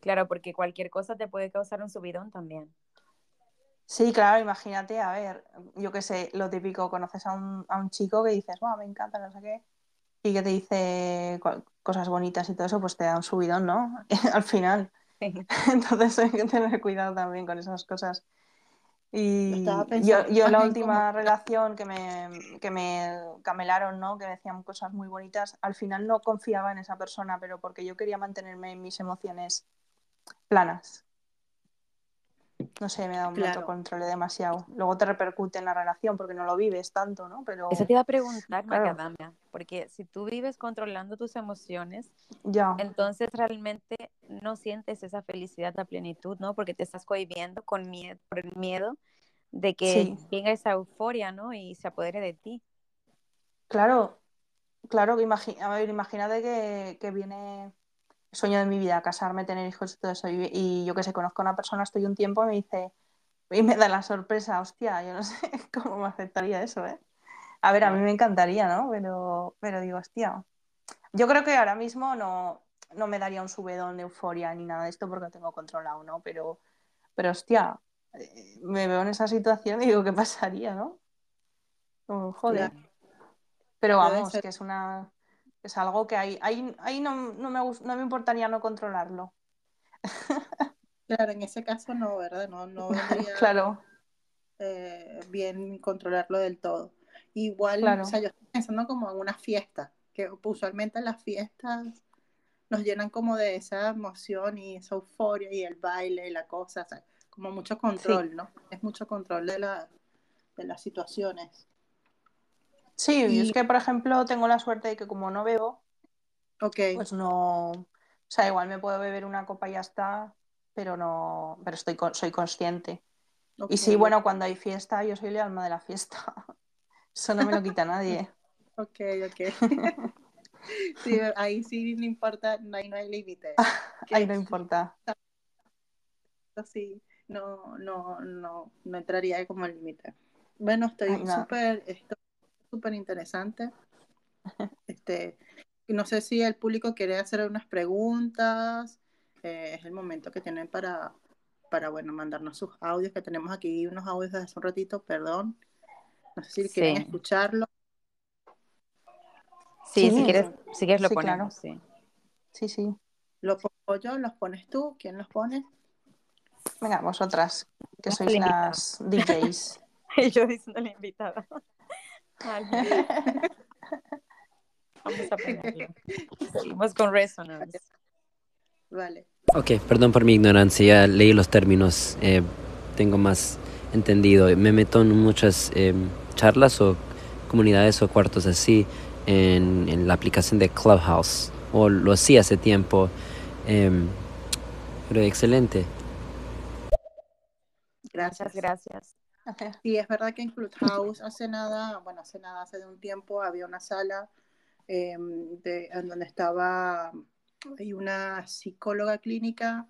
Claro, porque cualquier cosa te puede causar un subidón también. Sí, claro, imagínate, a ver, yo qué sé, lo típico, conoces a un, a un chico que dices, wow, me encanta, no sé qué, y que te dice co- cosas bonitas y todo eso, pues te da un subidón, ¿no? Al final. Entonces hay que tener cuidado también con esas cosas. Y yo, yo la última como- relación que me, que me camelaron, ¿no? Que decían cosas muy bonitas, al final no confiaba en esa persona, pero porque yo quería mantenerme en mis emociones planas. No sé, me da un Claro. autocontrol demasiado. Luego te repercute en la relación porque no lo vives tanto, ¿no? Pero Eso te iba a preguntar, Claro. Macadamia, porque si tú vives controlando tus emociones, ya, entonces realmente no sientes esa felicidad, la plenitud, ¿no? Porque te estás cohibiendo con miedo, por el miedo de que Sí. venga esa euforia, ¿no? Y se apodere de ti. claro, claro, que imagi- a ver, imagínate que, que viene sueño de mi vida, casarme, tener hijos y todo eso, y, y yo que sé, conozco a una persona, estoy un tiempo y me dice, y me da la sorpresa, hostia, yo no sé cómo me aceptaría eso, ¿eh? A ver, a mí me encantaría, ¿no? Pero, pero digo, hostia, yo creo que ahora mismo no, no me daría un subidón de euforia ni nada de esto porque lo tengo controlado, ¿no? Pero, pero hostia, eh, me veo en esa situación y digo, ¿qué pasaría, no? Como, joder. Pero vamos, que es una es algo que ahí, ahí, ahí no, no me no me importaría no controlarlo. Claro, en ese caso no, ¿verdad? No, no vendría Claro, eh, bien controlarlo del todo. Igual, Claro. o sea, yo estoy pensando como en una fiesta, que usualmente las fiestas nos llenan como de esa emoción y esa euforia y el baile y la cosa, o sea, como mucho control, ¿no? Es mucho control de, la, de las situaciones. Sí, Y- es que por ejemplo tengo la suerte de que como no bebo, pues no, o sea, igual me puedo beber una copa y ya está, pero no, pero estoy con- soy consciente. Y sí, bueno, cuando hay fiesta, yo soy el alma de la fiesta. Eso no me lo quita nadie. ok, ok. Sí, ahí sí no importa, no, ahí no hay límite. Ahí no importa. sí, no, no, no, no entraría como límite. Bueno, estoy súper, esto súper interesante. Este, no sé si el público quiere hacer unas preguntas. eh, es el momento que tienen para, para, bueno, mandarnos sus audios, que tenemos aquí unos audios desde hace un ratito, perdón. No sé si Sí. quieren escucharlo. Sí, Sí, si quieres, si quieres lo sí, claro. ponemos, sí. Sí, sí. ¿Lo pongo yo? ¿Los pones tú? ¿Quién los pone? Venga, vosotras, que sois las DJs. Y yo diciendo la invitada. Vale, vamos a ponerlo. Seguimos con Resonance. Vale. Ok, perdón por mi ignorancia, ya leí los términos, eh, tengo más entendido. Me meto en muchas eh, charlas o comunidades o cuartos así en, en la aplicación de Clubhouse, o lo hacía hace tiempo, em, pero excelente. Gracias. Gracias. Y es verdad que en Clubhouse hace nada, bueno, hace nada, hace de un tiempo había una sala de, en donde estaba hay una psicóloga clínica,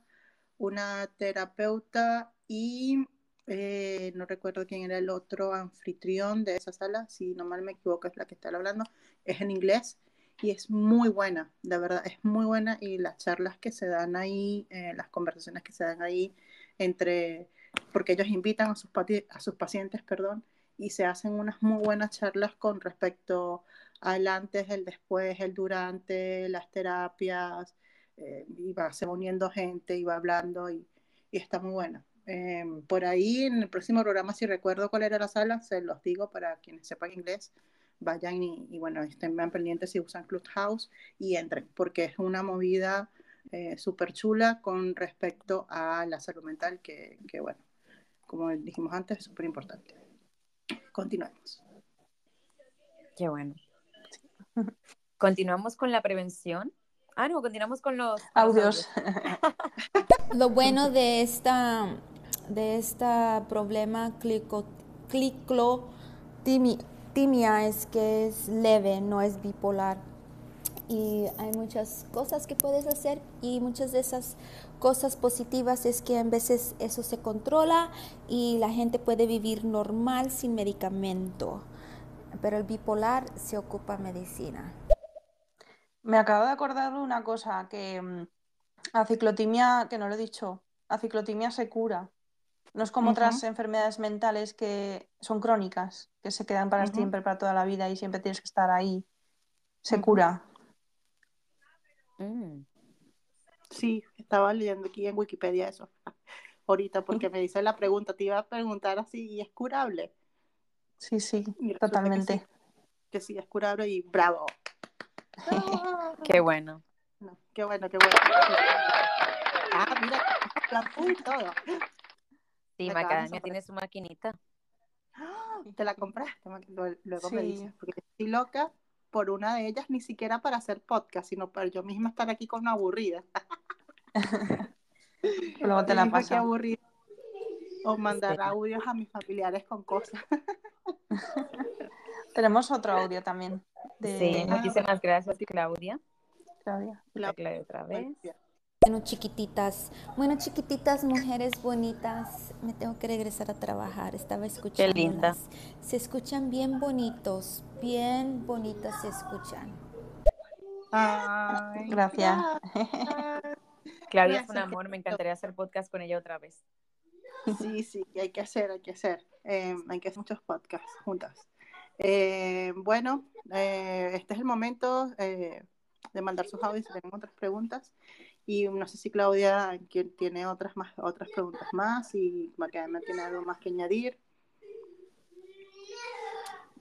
una terapeuta y eh, no recuerdo quién era el otro anfitrión de esa sala, si no mal me equivoco es la que está hablando, es en inglés y es muy buena, de verdad, es muy buena y las charlas que se dan ahí, eh, las conversaciones que se dan ahí entre, porque ellos invitan a sus, a sus pacientes, perdón, y se hacen unas muy buenas charlas con respecto al antes, el después, el durante, las terapias, eh, y va se uniendo gente y va hablando y, y está muy buena. Eh, por ahí en el próximo programa, si recuerdo cuál era la sala, se los digo para quienes sepan inglés, vayan y, bueno, estén bien pendientes si usan Clubhouse y entren, porque es una movida eh, súper chula con respecto a la salud mental, que, que bueno, como dijimos antes, es súper importante. Continuemos. Qué bueno. Continuamos con la prevención. Ah, no, continuamos con los audios. Lo bueno de esta de este problema ciclotimia es que es leve, no es bipolar. Y hay muchas cosas que puedes hacer y muchas de esas cosas positivas es que a veces eso se controla y la gente puede vivir normal sin medicamento. Pero el bipolar se ocupa medicina. Me acabo de acordar de una cosa, que mm, la ciclotimia, que no lo he dicho, la ciclotimia se cura. No es como otras enfermedades mentales que son crónicas, que se quedan para siempre, para toda la vida y siempre tienes que estar ahí. Se cura. Mm. Sí, estaba leyendo aquí en Wikipedia eso. Ahorita, porque me dice la pregunta, te iba a preguntar así, ¿y es curable? Sí, sí, totalmente. Que sí, es curable y bravo. qué bueno. qué bueno, qué bueno. Ah, mira, la y todo. Sí, Macadamia tiene su maquinita. ¿Te la compraste? Luego me dices, porque estoy loca por una de ellas, ni siquiera para hacer podcast, sino para yo misma estar aquí con una aburrida. Luego te la paso. O mandar audios a mis familiares con cosas. Tenemos otro audio también. Sí, muchísimas gracias, Claudia. Claudia. Claudia otra vez. Bueno, chiquititas, bueno, chiquititas, mujeres bonitas, me tengo que regresar a trabajar, estaba escuchando. Qué linda. Se escuchan bien bonitos, bien bonitas se escuchan. Ay, gracias. Claudia es un amor, me encantaría hacer podcast con ella otra vez. Sí, sí, hay que hacer, hay que hacer. Eh, hay que hacer muchos podcasts juntas. Eh, bueno, eh, este es el momento de mandar sus audios si tienen otras preguntas. Y no sé si Claudia tiene otras, más, otras preguntas más y Macadamia tiene algo más que añadir.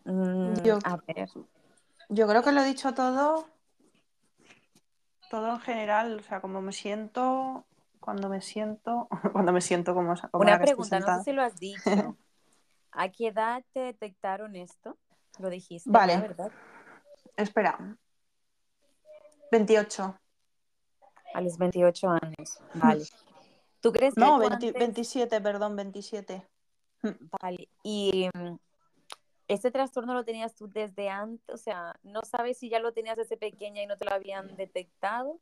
Mm, yo, yo creo que lo he dicho todo, todo en general, o sea, como me siento, cuando me siento, cuando me siento como... Una pregunta, no sé si lo has dicho. ¿A qué edad te detectaron esto? Lo dijiste, vale. ¿verdad? Espera. 28. A los 28 años, vale. ¿Tú crees que No, 27, perdón, 27. Vale, y mm, este trastorno lo tenías tú desde antes, o sea, ¿no sabes si ya lo tenías desde pequeña y no te lo habían detectado?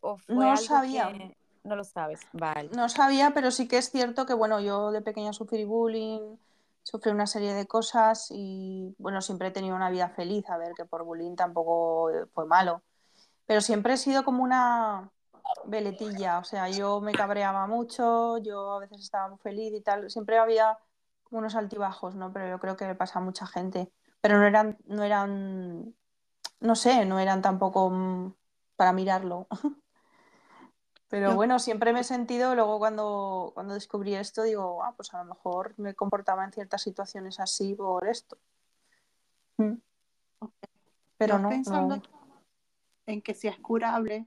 ¿O fue no algo sabía. Que... No lo sabes, vale. No sabía, pero sí que es cierto que, bueno, yo de pequeña sufrí bullying, sufrí una serie de cosas y, bueno, siempre he tenido una vida feliz, a ver, que por bullying tampoco fue malo. Pero siempre he sido como una, veletilla, o sea, yo me cabreaba mucho, yo a veces estaba muy feliz y tal, siempre había unos altibajos, ¿no? Pero yo creo que le pasa a mucha gente, pero no eran, no eran, no sé, no eran tampoco mm, para mirarlo. Pero bueno, siempre me he sentido, luego cuando, cuando descubrí esto, digo, ah, pues a lo mejor me comportaba en ciertas situaciones así por esto. Mm. Pero no, pensando en que si es curable,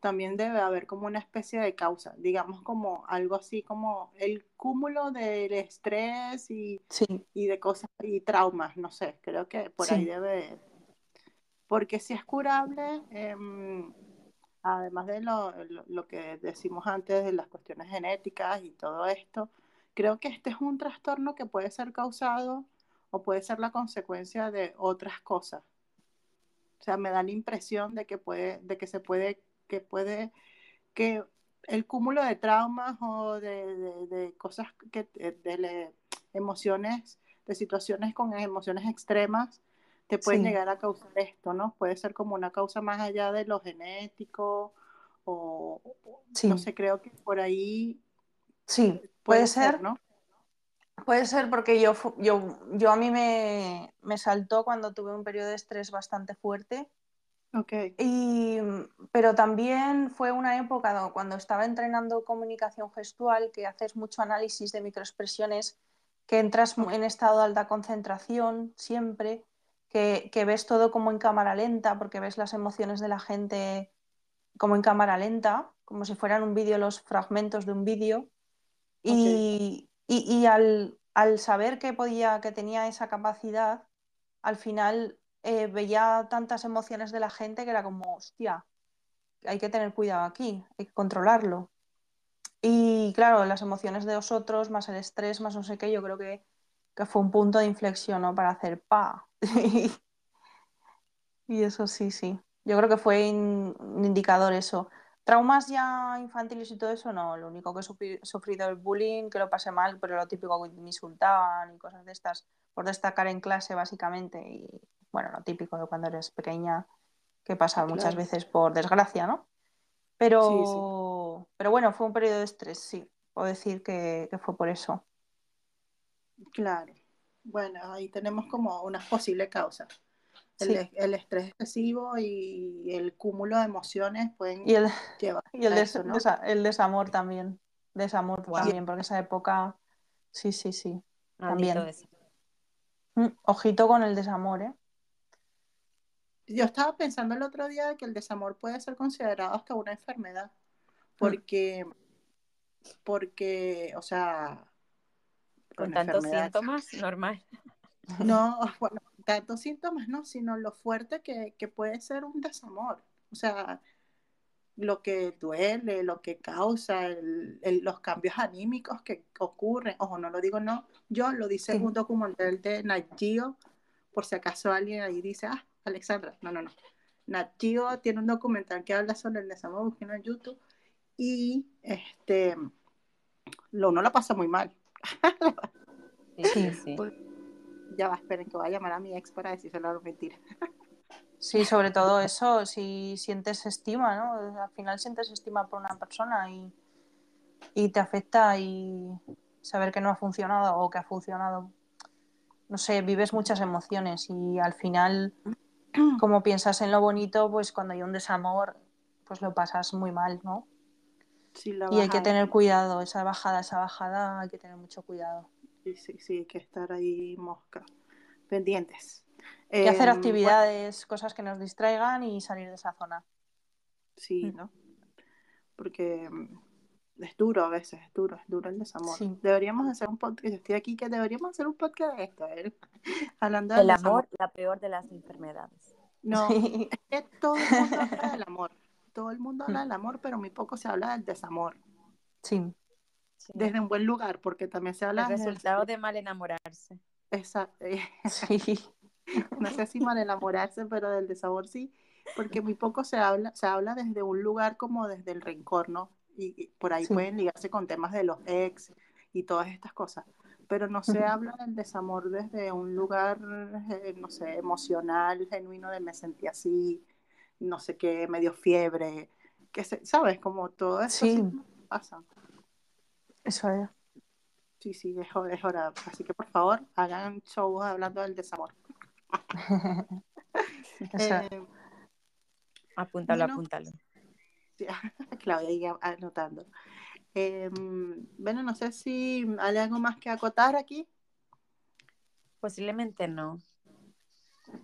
también debe haber como una especie de causa, digamos como algo así como el cúmulo del estrés y, y de cosas y traumas, no sé, creo que por ahí debe, porque si es curable, em, además de lo, lo, que decimos antes de las cuestiones genéticas y todo esto, creo que este es un trastorno que puede ser causado o puede ser la consecuencia de otras cosas. O sea, me da la impresión de que, puede, de que se puede que puede, que el cúmulo de traumas o de, cosas que, de, emociones, de situaciones con emociones extremas, te pueden Sí. llegar a causar esto, ¿no? Puede ser como una causa más allá de lo genético o, Sí. no sé, creo que por ahí Sí, puede, puede ser, ser, ¿no? puede ser porque yo, yo, yo a mí me, me saltó cuando tuve un periodo de estrés bastante fuerte. Ok, Y, pero también fue una época do- cuando estaba entrenando comunicación gestual, que haces mucho análisis de microexpresiones, que entras en estado de alta concentración siempre, que, que ves todo como en cámara lenta, porque ves las emociones de la gente como en cámara lenta, como si fueran un vídeo, los fragmentos de un vídeo. Y, y- y al, al saber que podía, que tenía esa capacidad, al final eh, veía tantas emociones de la gente que era como, hostia, hay que tener cuidado aquí, hay que controlarlo. Y claro, las emociones de los otros, más el estrés, más no sé qué, yo creo que, que fue un punto de inflexión, ¿no? Para hacer pa. Y eso sí, sí. Yo creo que fue in- un indicador eso. Traumas ya infantiles y todo eso, no. Lo único que he sufri- sufrido el bullying, que lo pasé mal, pero lo típico que me insultaban y cosas de estas, por destacar en clase básicamente. Y bueno, lo típico de cuando eres pequeña, que pasa muchas veces por desgracia, ¿no? Pero, pero bueno, fue un periodo de estrés, sí. Puedo decir que, que fue por eso. claro. Bueno, ahí tenemos como una posible causa. El, Sí. el estrés excesivo y el cúmulo de emociones pueden Y el, llevar y el, a des- eso, ¿no? desa- el desamor también. Desamor Wow. también, porque esa época, sí, sí, sí. Maldito También. Mm, Ojito con el desamor, ¿eh? Yo estaba pensando el otro día que el desamor puede ser considerado hasta una enfermedad, porque, porque, o sea, Con tantos síntomas, normal. No, bueno, tantos síntomas, no, sino lo fuerte que, que puede ser un desamor. O sea, lo que duele, lo que causa, el- el- los cambios anímicos que ocurren. Ojo, no lo digo no, yo lo dice Sí. un documental de Nat Geo, por si acaso alguien ahí dice, ah, Alexandra, no, no, no. Nat Geo tiene un documental que habla sobre el desamor, búsquenlo en YouTube, y este, lo, uno lo pasa muy mal. Sí, sí. Pues, Ya va, esperen que voy a llamar a mi ex para decírselo la mentira. Sí, sobre todo eso, si sientes estima, ¿no? Al final sientes estima por una persona y, y te afecta y saber que no ha funcionado o que ha funcionado. No sé, vives muchas emociones y al final, como piensas en lo bonito, pues cuando hay un desamor, pues lo pasas muy mal, ¿no? Sí, la Y hay que tener cuidado, esa bajada, esa bajada, hay que tener mucho cuidado. Sí, sí, sí, hay que estar ahí mosca, pendientes. Y hacer Em, actividades, cosas que nos distraigan y salir de esa zona. sí, Mm. ¿no? Porque mm, es duro a veces, es duro, es duro el desamor. Sí. Deberíamos hacer un podcast, yo estoy aquí que deberíamos hacer un podcast de esto, ¿eh? hablando del El desamor. amor, la peor de las enfermedades. No, Sí. es que todo el mundo habla del amor, todo el mundo habla del amor, pero muy poco se habla del desamor, Sí. Sí. desde un buen lugar, porque también se habla El resultado de mal enamorarse. Esa- Sí. no sé si mal enamorarse, pero del desamor sí, porque muy poco se habla, se habla desde un lugar como desde el rencor, ¿no? Y, y por ahí Sí. pueden ligarse con temas de los ex y todas estas cosas, pero no se habla del desamor desde un lugar, eh, no sé, emocional, genuino, de me sentí así, no sé qué, medio fiebre, que se, ¿sabes? Como todo eso Sí. pasa. Eso es. Sí, sí, es, hora- es hora. Así que por favor, hagan shows hablando del desamor. Eh, Apúntalo, Bueno. apúntalo. Claudia ahí anotando. Eh, bueno, no sé si hay algo más que acotar aquí. Posiblemente no,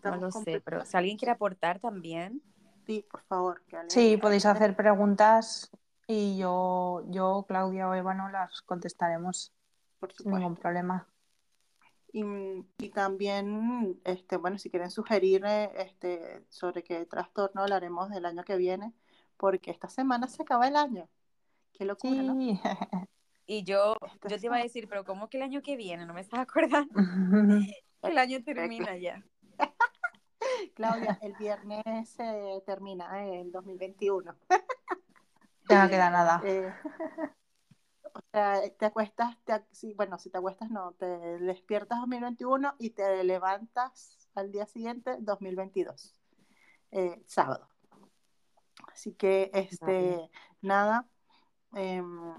no lo sé, pero si alguien quiere aportar también, Sí, por favor. que alguien- Sí, podéis hacer preguntas y yo, yo, Claudia o Eva, no las contestaremos Por sin ningún problema. Y, y también, este, bueno, si quieren sugerir eh, este, sobre qué trastorno hablaremos del año que viene, porque esta semana se acaba el año. Qué locura, ¿no? Y yo, Esta yo te iba a decir, pero ¿cómo que el año que viene? No me estás acordando. El año termina ya. Claudia, el viernes se termina eh, el 2021. Ya no queda nada. Eh, o sea, te acuestas, te ac- sí, bueno, si te acuestas no, te despiertas 2021 y te levantas al día siguiente, 2022, eh, sábado. Así que, este, nada, em,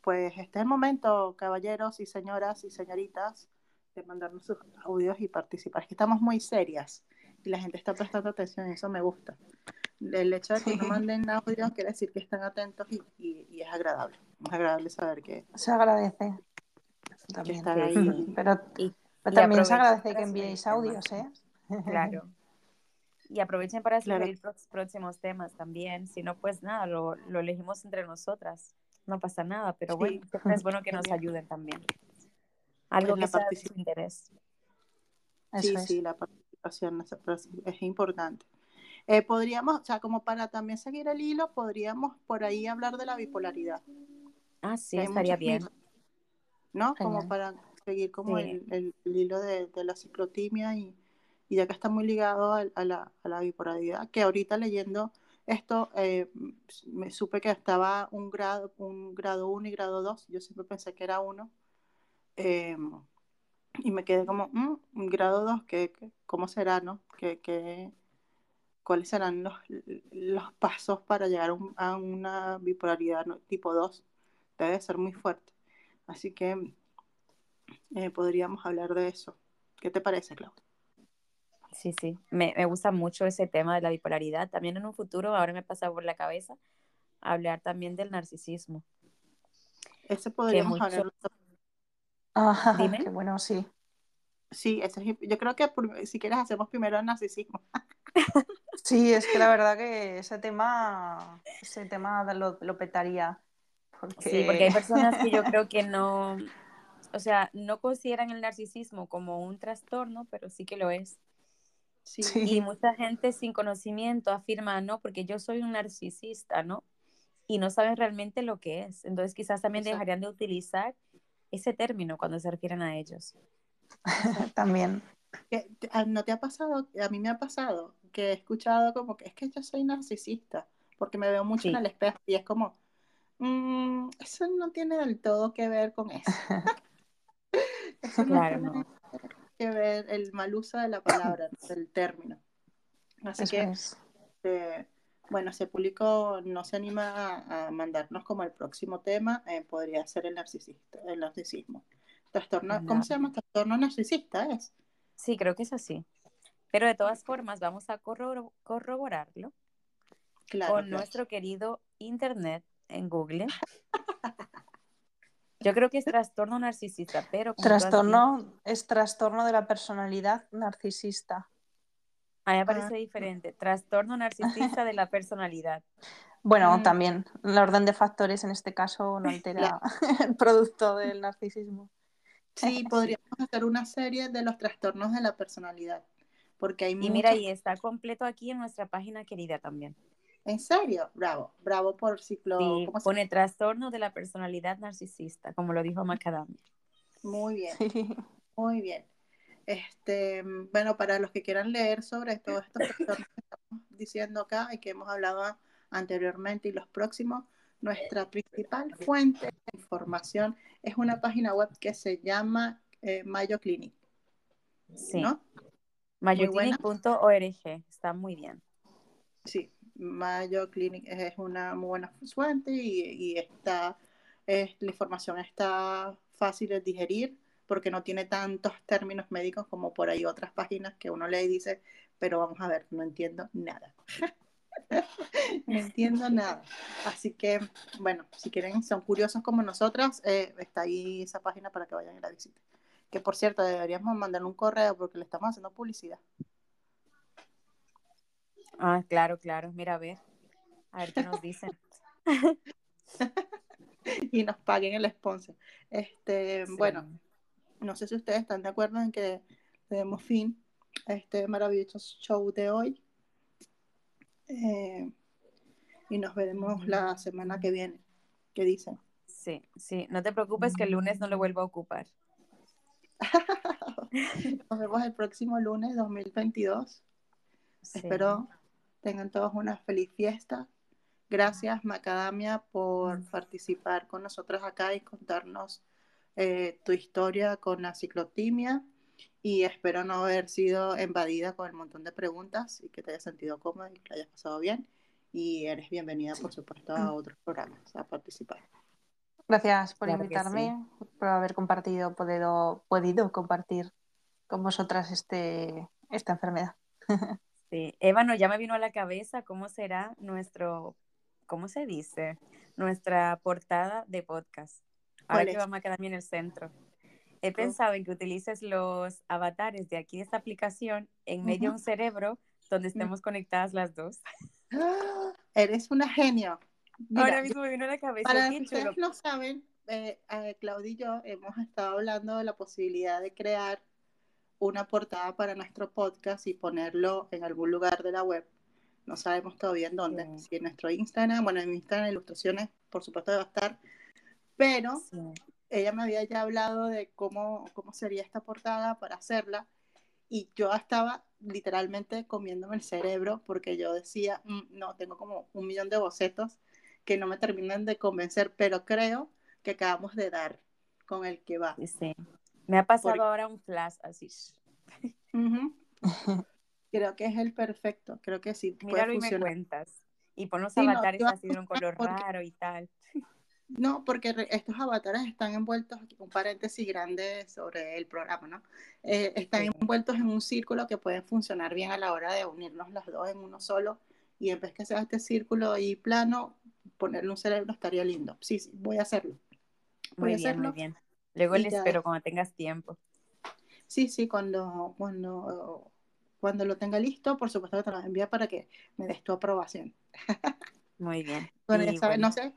pues este es el momento, caballeros y señoras y señoritas, de mandarnos sus audios y participar. Es que estamos muy serias y la gente está prestando atención y eso me gusta. El hecho de que no manden audios quiere decir que están atentos y, y, es agradable. Es agradable saber que... Se agradece. También. están ahí. Pero, también se agradece que enviéis audios, ¿eh? Claro. Y aprovechen para sugerir próximos temas también. Si no, pues nada, lo, lo elegimos entre nosotras. No pasa nada, pero bueno, es bueno que nos ayuden también. Algo que sea de su interés. sí, sí, la participación es importante. Eh, podríamos, o sea, como para también seguir el hilo, podríamos por ahí hablar de la bipolaridad. Ah, sí, estaría bien. ¿No? Como para seguir como el, el, hilo de, de, la ciclotimia y, y, ya que está muy ligado a, la, bipolaridad, que ahorita leyendo esto eh, me supe que estaba un grado, un grado 1 y grado 2, yo siempre pensé que era uno, eh, y me quedé como, mm, un grado 2, ¿qué, cómo será, no? ¿Qué, qué, cuáles serán los, los pasos para llegar a una bipolaridad tipo 2. Debe ser muy fuerte. Así que eh, podríamos hablar de eso. ¿Qué te parece, Claudia? Sí, sí, me, me, gusta mucho ese tema de la bipolaridad. También en un futuro, ahora me pasa por la cabeza, hablar también del narcisismo. Ese podríamos hablar. Ah, Dime. Qué bueno, sí. Sí, ese yo creo que si quieres hacemos primero el narcisismo. Sí, es que la verdad que ese tema, ese tema lo, lo petaría. Sí, porque hay personas que yo creo que no, o sea, no consideran el narcisismo como un trastorno, pero sí que lo es. Sí. Y mucha gente sin conocimiento afirma, no, porque yo soy un narcisista, ¿no? Y no saben realmente lo que es. Entonces quizás también dejarían de utilizar ese término cuando se refieren a ellos. también. Ah, ¿No te ha pasado? A mí me ha pasado que he escuchado como que es que yo soy narcisista, porque me veo mucho en el espejo y es como, mm, eso no tiene del todo que ver con eso. eso no tiene que ver el mal uso de la palabra, del término. Así que, eh, bueno, si el público no se anima a, mandarnos como el próximo tema, eh, podría ser el, narcisista, el narcisismo. Trastorno, ¿Cómo se llama? Trastorno narcisista es. Sí, creo que es así. Pero de todas formas, vamos a corroborarlo con nuestro querido Internet en Google. Yo creo que es trastorno narcisista, pero... Trastorno es trastorno de la personalidad narcisista. Ahí aparece ah. diferente. Trastorno narcisista de la personalidad. Bueno, mm. también la orden de factores en este caso no altera el producto del narcisismo. Sí, podríamos hacer una serie de los trastornos de la personalidad. Porque hay y mira, y está completo aquí en nuestra página querida también. ¿En serio? Bravo, bravo por ciclo. Sí, pone trastorno de la personalidad narcisista, como lo dijo Macadamia. Muy bien, muy bien. Este, bueno, para los que quieran leer sobre todos estos trastornos que estamos diciendo acá y que hemos hablado anteriormente y los próximos, nuestra principal fuente de información es una página web que se llama eh, Mayo Clinic. Sí. ¿no? Mayoclinic.org, está muy bien. Sí, Mayo Clinic es una muy buena fuente y, está, es, la información está fácil de digerir porque no tiene tantos términos médicos como por ahí otras páginas que uno lee y dice, pero vamos a ver, no entiendo nada. no entiendo nada. Así que, bueno, si quieren, son curiosos como nosotras, eh, está ahí esa página para que vayan y la visiten. Que por cierto, deberíamos mandar un correo porque le estamos haciendo publicidad. Ah, claro, claro. Mira, a ver. A ver qué nos dicen. y nos paguen el sponsor. Este, bueno, no sé si ustedes están de acuerdo en que le demos fin a este maravilloso show de hoy. Eh, y nos veremos la semana que viene. ¿Qué dicen? Sí, sí. No te preocupes que el lunes no lo vuelvo a ocupar. nos vemos el próximo lunes 2022. Espero tengan todos una feliz fiesta. Gracias, Macadamia, por participar con nosotros acá y contarnos eh, tu historia con la ciclotimia. y espero no haber sido invadida con el montón de preguntas y que te hayas sentido cómoda y que lo hayas pasado bien. Y eres bienvenida, por supuesto, a otros programas a participar. Gracias por Claro invitarme, por haber compartido, podido, podido compartir con vosotras este, esta enfermedad. Sí. Ébano, ya me vino a la cabeza cómo será nuestro, ¿cómo se dice? Nuestra portada de podcast. Ahora ¿Cuál que vamos a quedarme en el centro. He pensado en que utilices los avatares de aquí de esta aplicación en medio de un cerebro donde estemos conectadas las dos. ¡Ah! Eres una genio. Mira, Ahora mismo me vino a la cabeza. Para que ustedes no saben, eh, eh, Claudia y yo hemos estado hablando de la posibilidad de crear una portada para nuestro podcast y ponerlo en algún lugar de la web. No sabemos todavía en dónde. Sí. Si en nuestro Instagram, bueno, en mi Instagram ilustraciones, por supuesto, debe estar. Pero Sí. ella me había ya hablado de cómo, cómo sería esta portada para hacerla y yo estaba literalmente comiéndome el cerebro porque yo decía, "Mm, no, tengo como un millón de bocetos que no me terminan de convencer, pero creo que acabamos de dar con el que va. Sí, sí. Me ha pasado Porque- ahora un flash así. Creo que es el perfecto, creo que sí puede Míralo y me funcionar. cuentas. Y pon los Sí, no, avatares a así de un color porque- raro y tal. No, porque estos avatares están envueltos, aquí un paréntesis grande sobre el programa, ¿no? Eh, están Sí. envueltos en un círculo que pueden funcionar bien a la hora de unirnos las dos en uno solo y en vez que sea este círculo y plano, ponerle un cerebro estaría lindo. Sí, sí, voy a hacerlo. Voy Muy a bien, hacerlo. muy bien. Luego le espero cuando tengas tiempo. Sí, sí, cuando, cuando, cuando lo tenga listo, por supuesto que te lo voy a enviar para que me des tu aprobación. Muy bien. Bueno, ya sabes, bueno, no sé,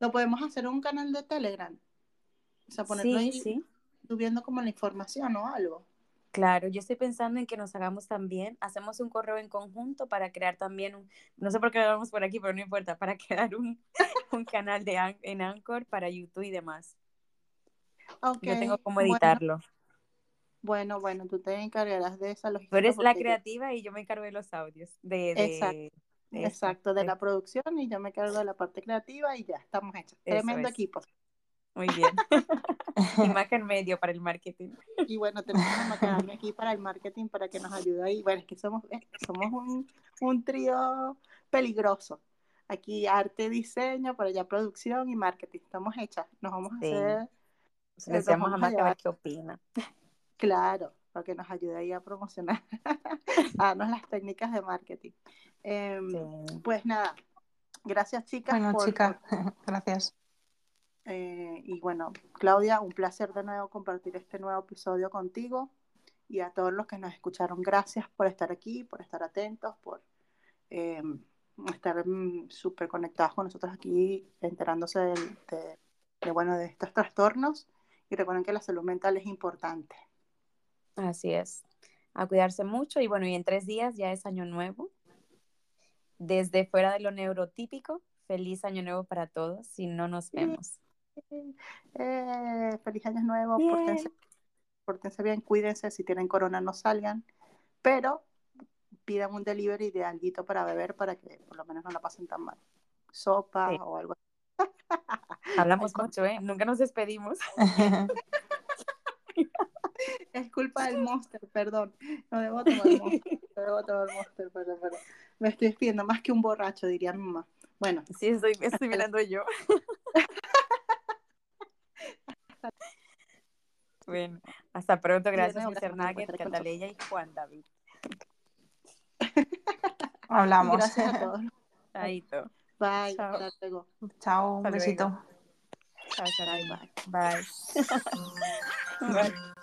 lo podemos hacer en un canal de Telegram. O sea, ponerlo sí, ahí sí. subiendo como la información o algo. Claro, yo estoy pensando en que nos hagamos también, hacemos un correo en conjunto para crear también un, no sé por qué lo vamos por aquí, pero no importa, para crear un, un canal de en Anchor para YouTube y demás. Ok, Yo tengo cómo bueno, editarlo. Bueno, bueno, tú te encargarás de esa Tú logística. eres la creativa y yo me encargo de los audios, de, Exacto, de exacto, de de- la producción y yo me encargo de la parte creativa y ya estamos hechos. Tremendo es. equipo. Muy bien. y Maca en medio para el marketing. Y bueno, tenemos a Macadamia aquí para el marketing para que nos ayude ahí. Bueno, es que somos, somos un, un trío peligroso. Aquí arte, diseño, por allá producción y marketing. Estamos hechas. Nos vamos a hacer, Le nos decíamos a vamos a Maca a ver llevar. qué opina. claro, para que nos ayude ahí a promocionar, a darnos las técnicas de marketing. Em, Sí. Pues nada, gracias chicas. Bueno, por- chica, gracias. Eh, y bueno, Claudia, un placer de nuevo compartir este nuevo episodio contigo y a todos los que nos escucharon, gracias por estar aquí, por estar atentos, por eh, estar mm, súper conectados con nosotros aquí, enterándose de, bueno, de estos trastornos. Y recuerden que la salud mental es importante. Así es. A cuidarse mucho y bueno, y en tres días ya es año nuevo. Desde fuera de lo neurotípico, feliz año nuevo para todos si no nos vemos. Eh, feliz año nuevo, Bien. pórtense, pórtense bien, cuídense, si tienen corona no salgan, pero pidan un delivery de alguito para beber para que por lo menos no la pasen tan mal. Sopa Sí. o algo así. Hablamos mucho, ¿eh? Nunca nos despedimos. Es culpa del monster, perdón. No debo tomar monster, no debo tomar monster, perdón, perdón. Me estoy despidiendo más que un borracho, diría mi mamá. Bueno, Sí, estoy, estoy mirando yo. bueno, hasta pronto. Gracias, Mr. Nugget, Cataleya y Juan David. Hablamos. gracias a todos. Chaito. Bye, Chao. hasta luego. Chao, un besito. luego. Chao, chao. Bye, bye. Bye. Bye.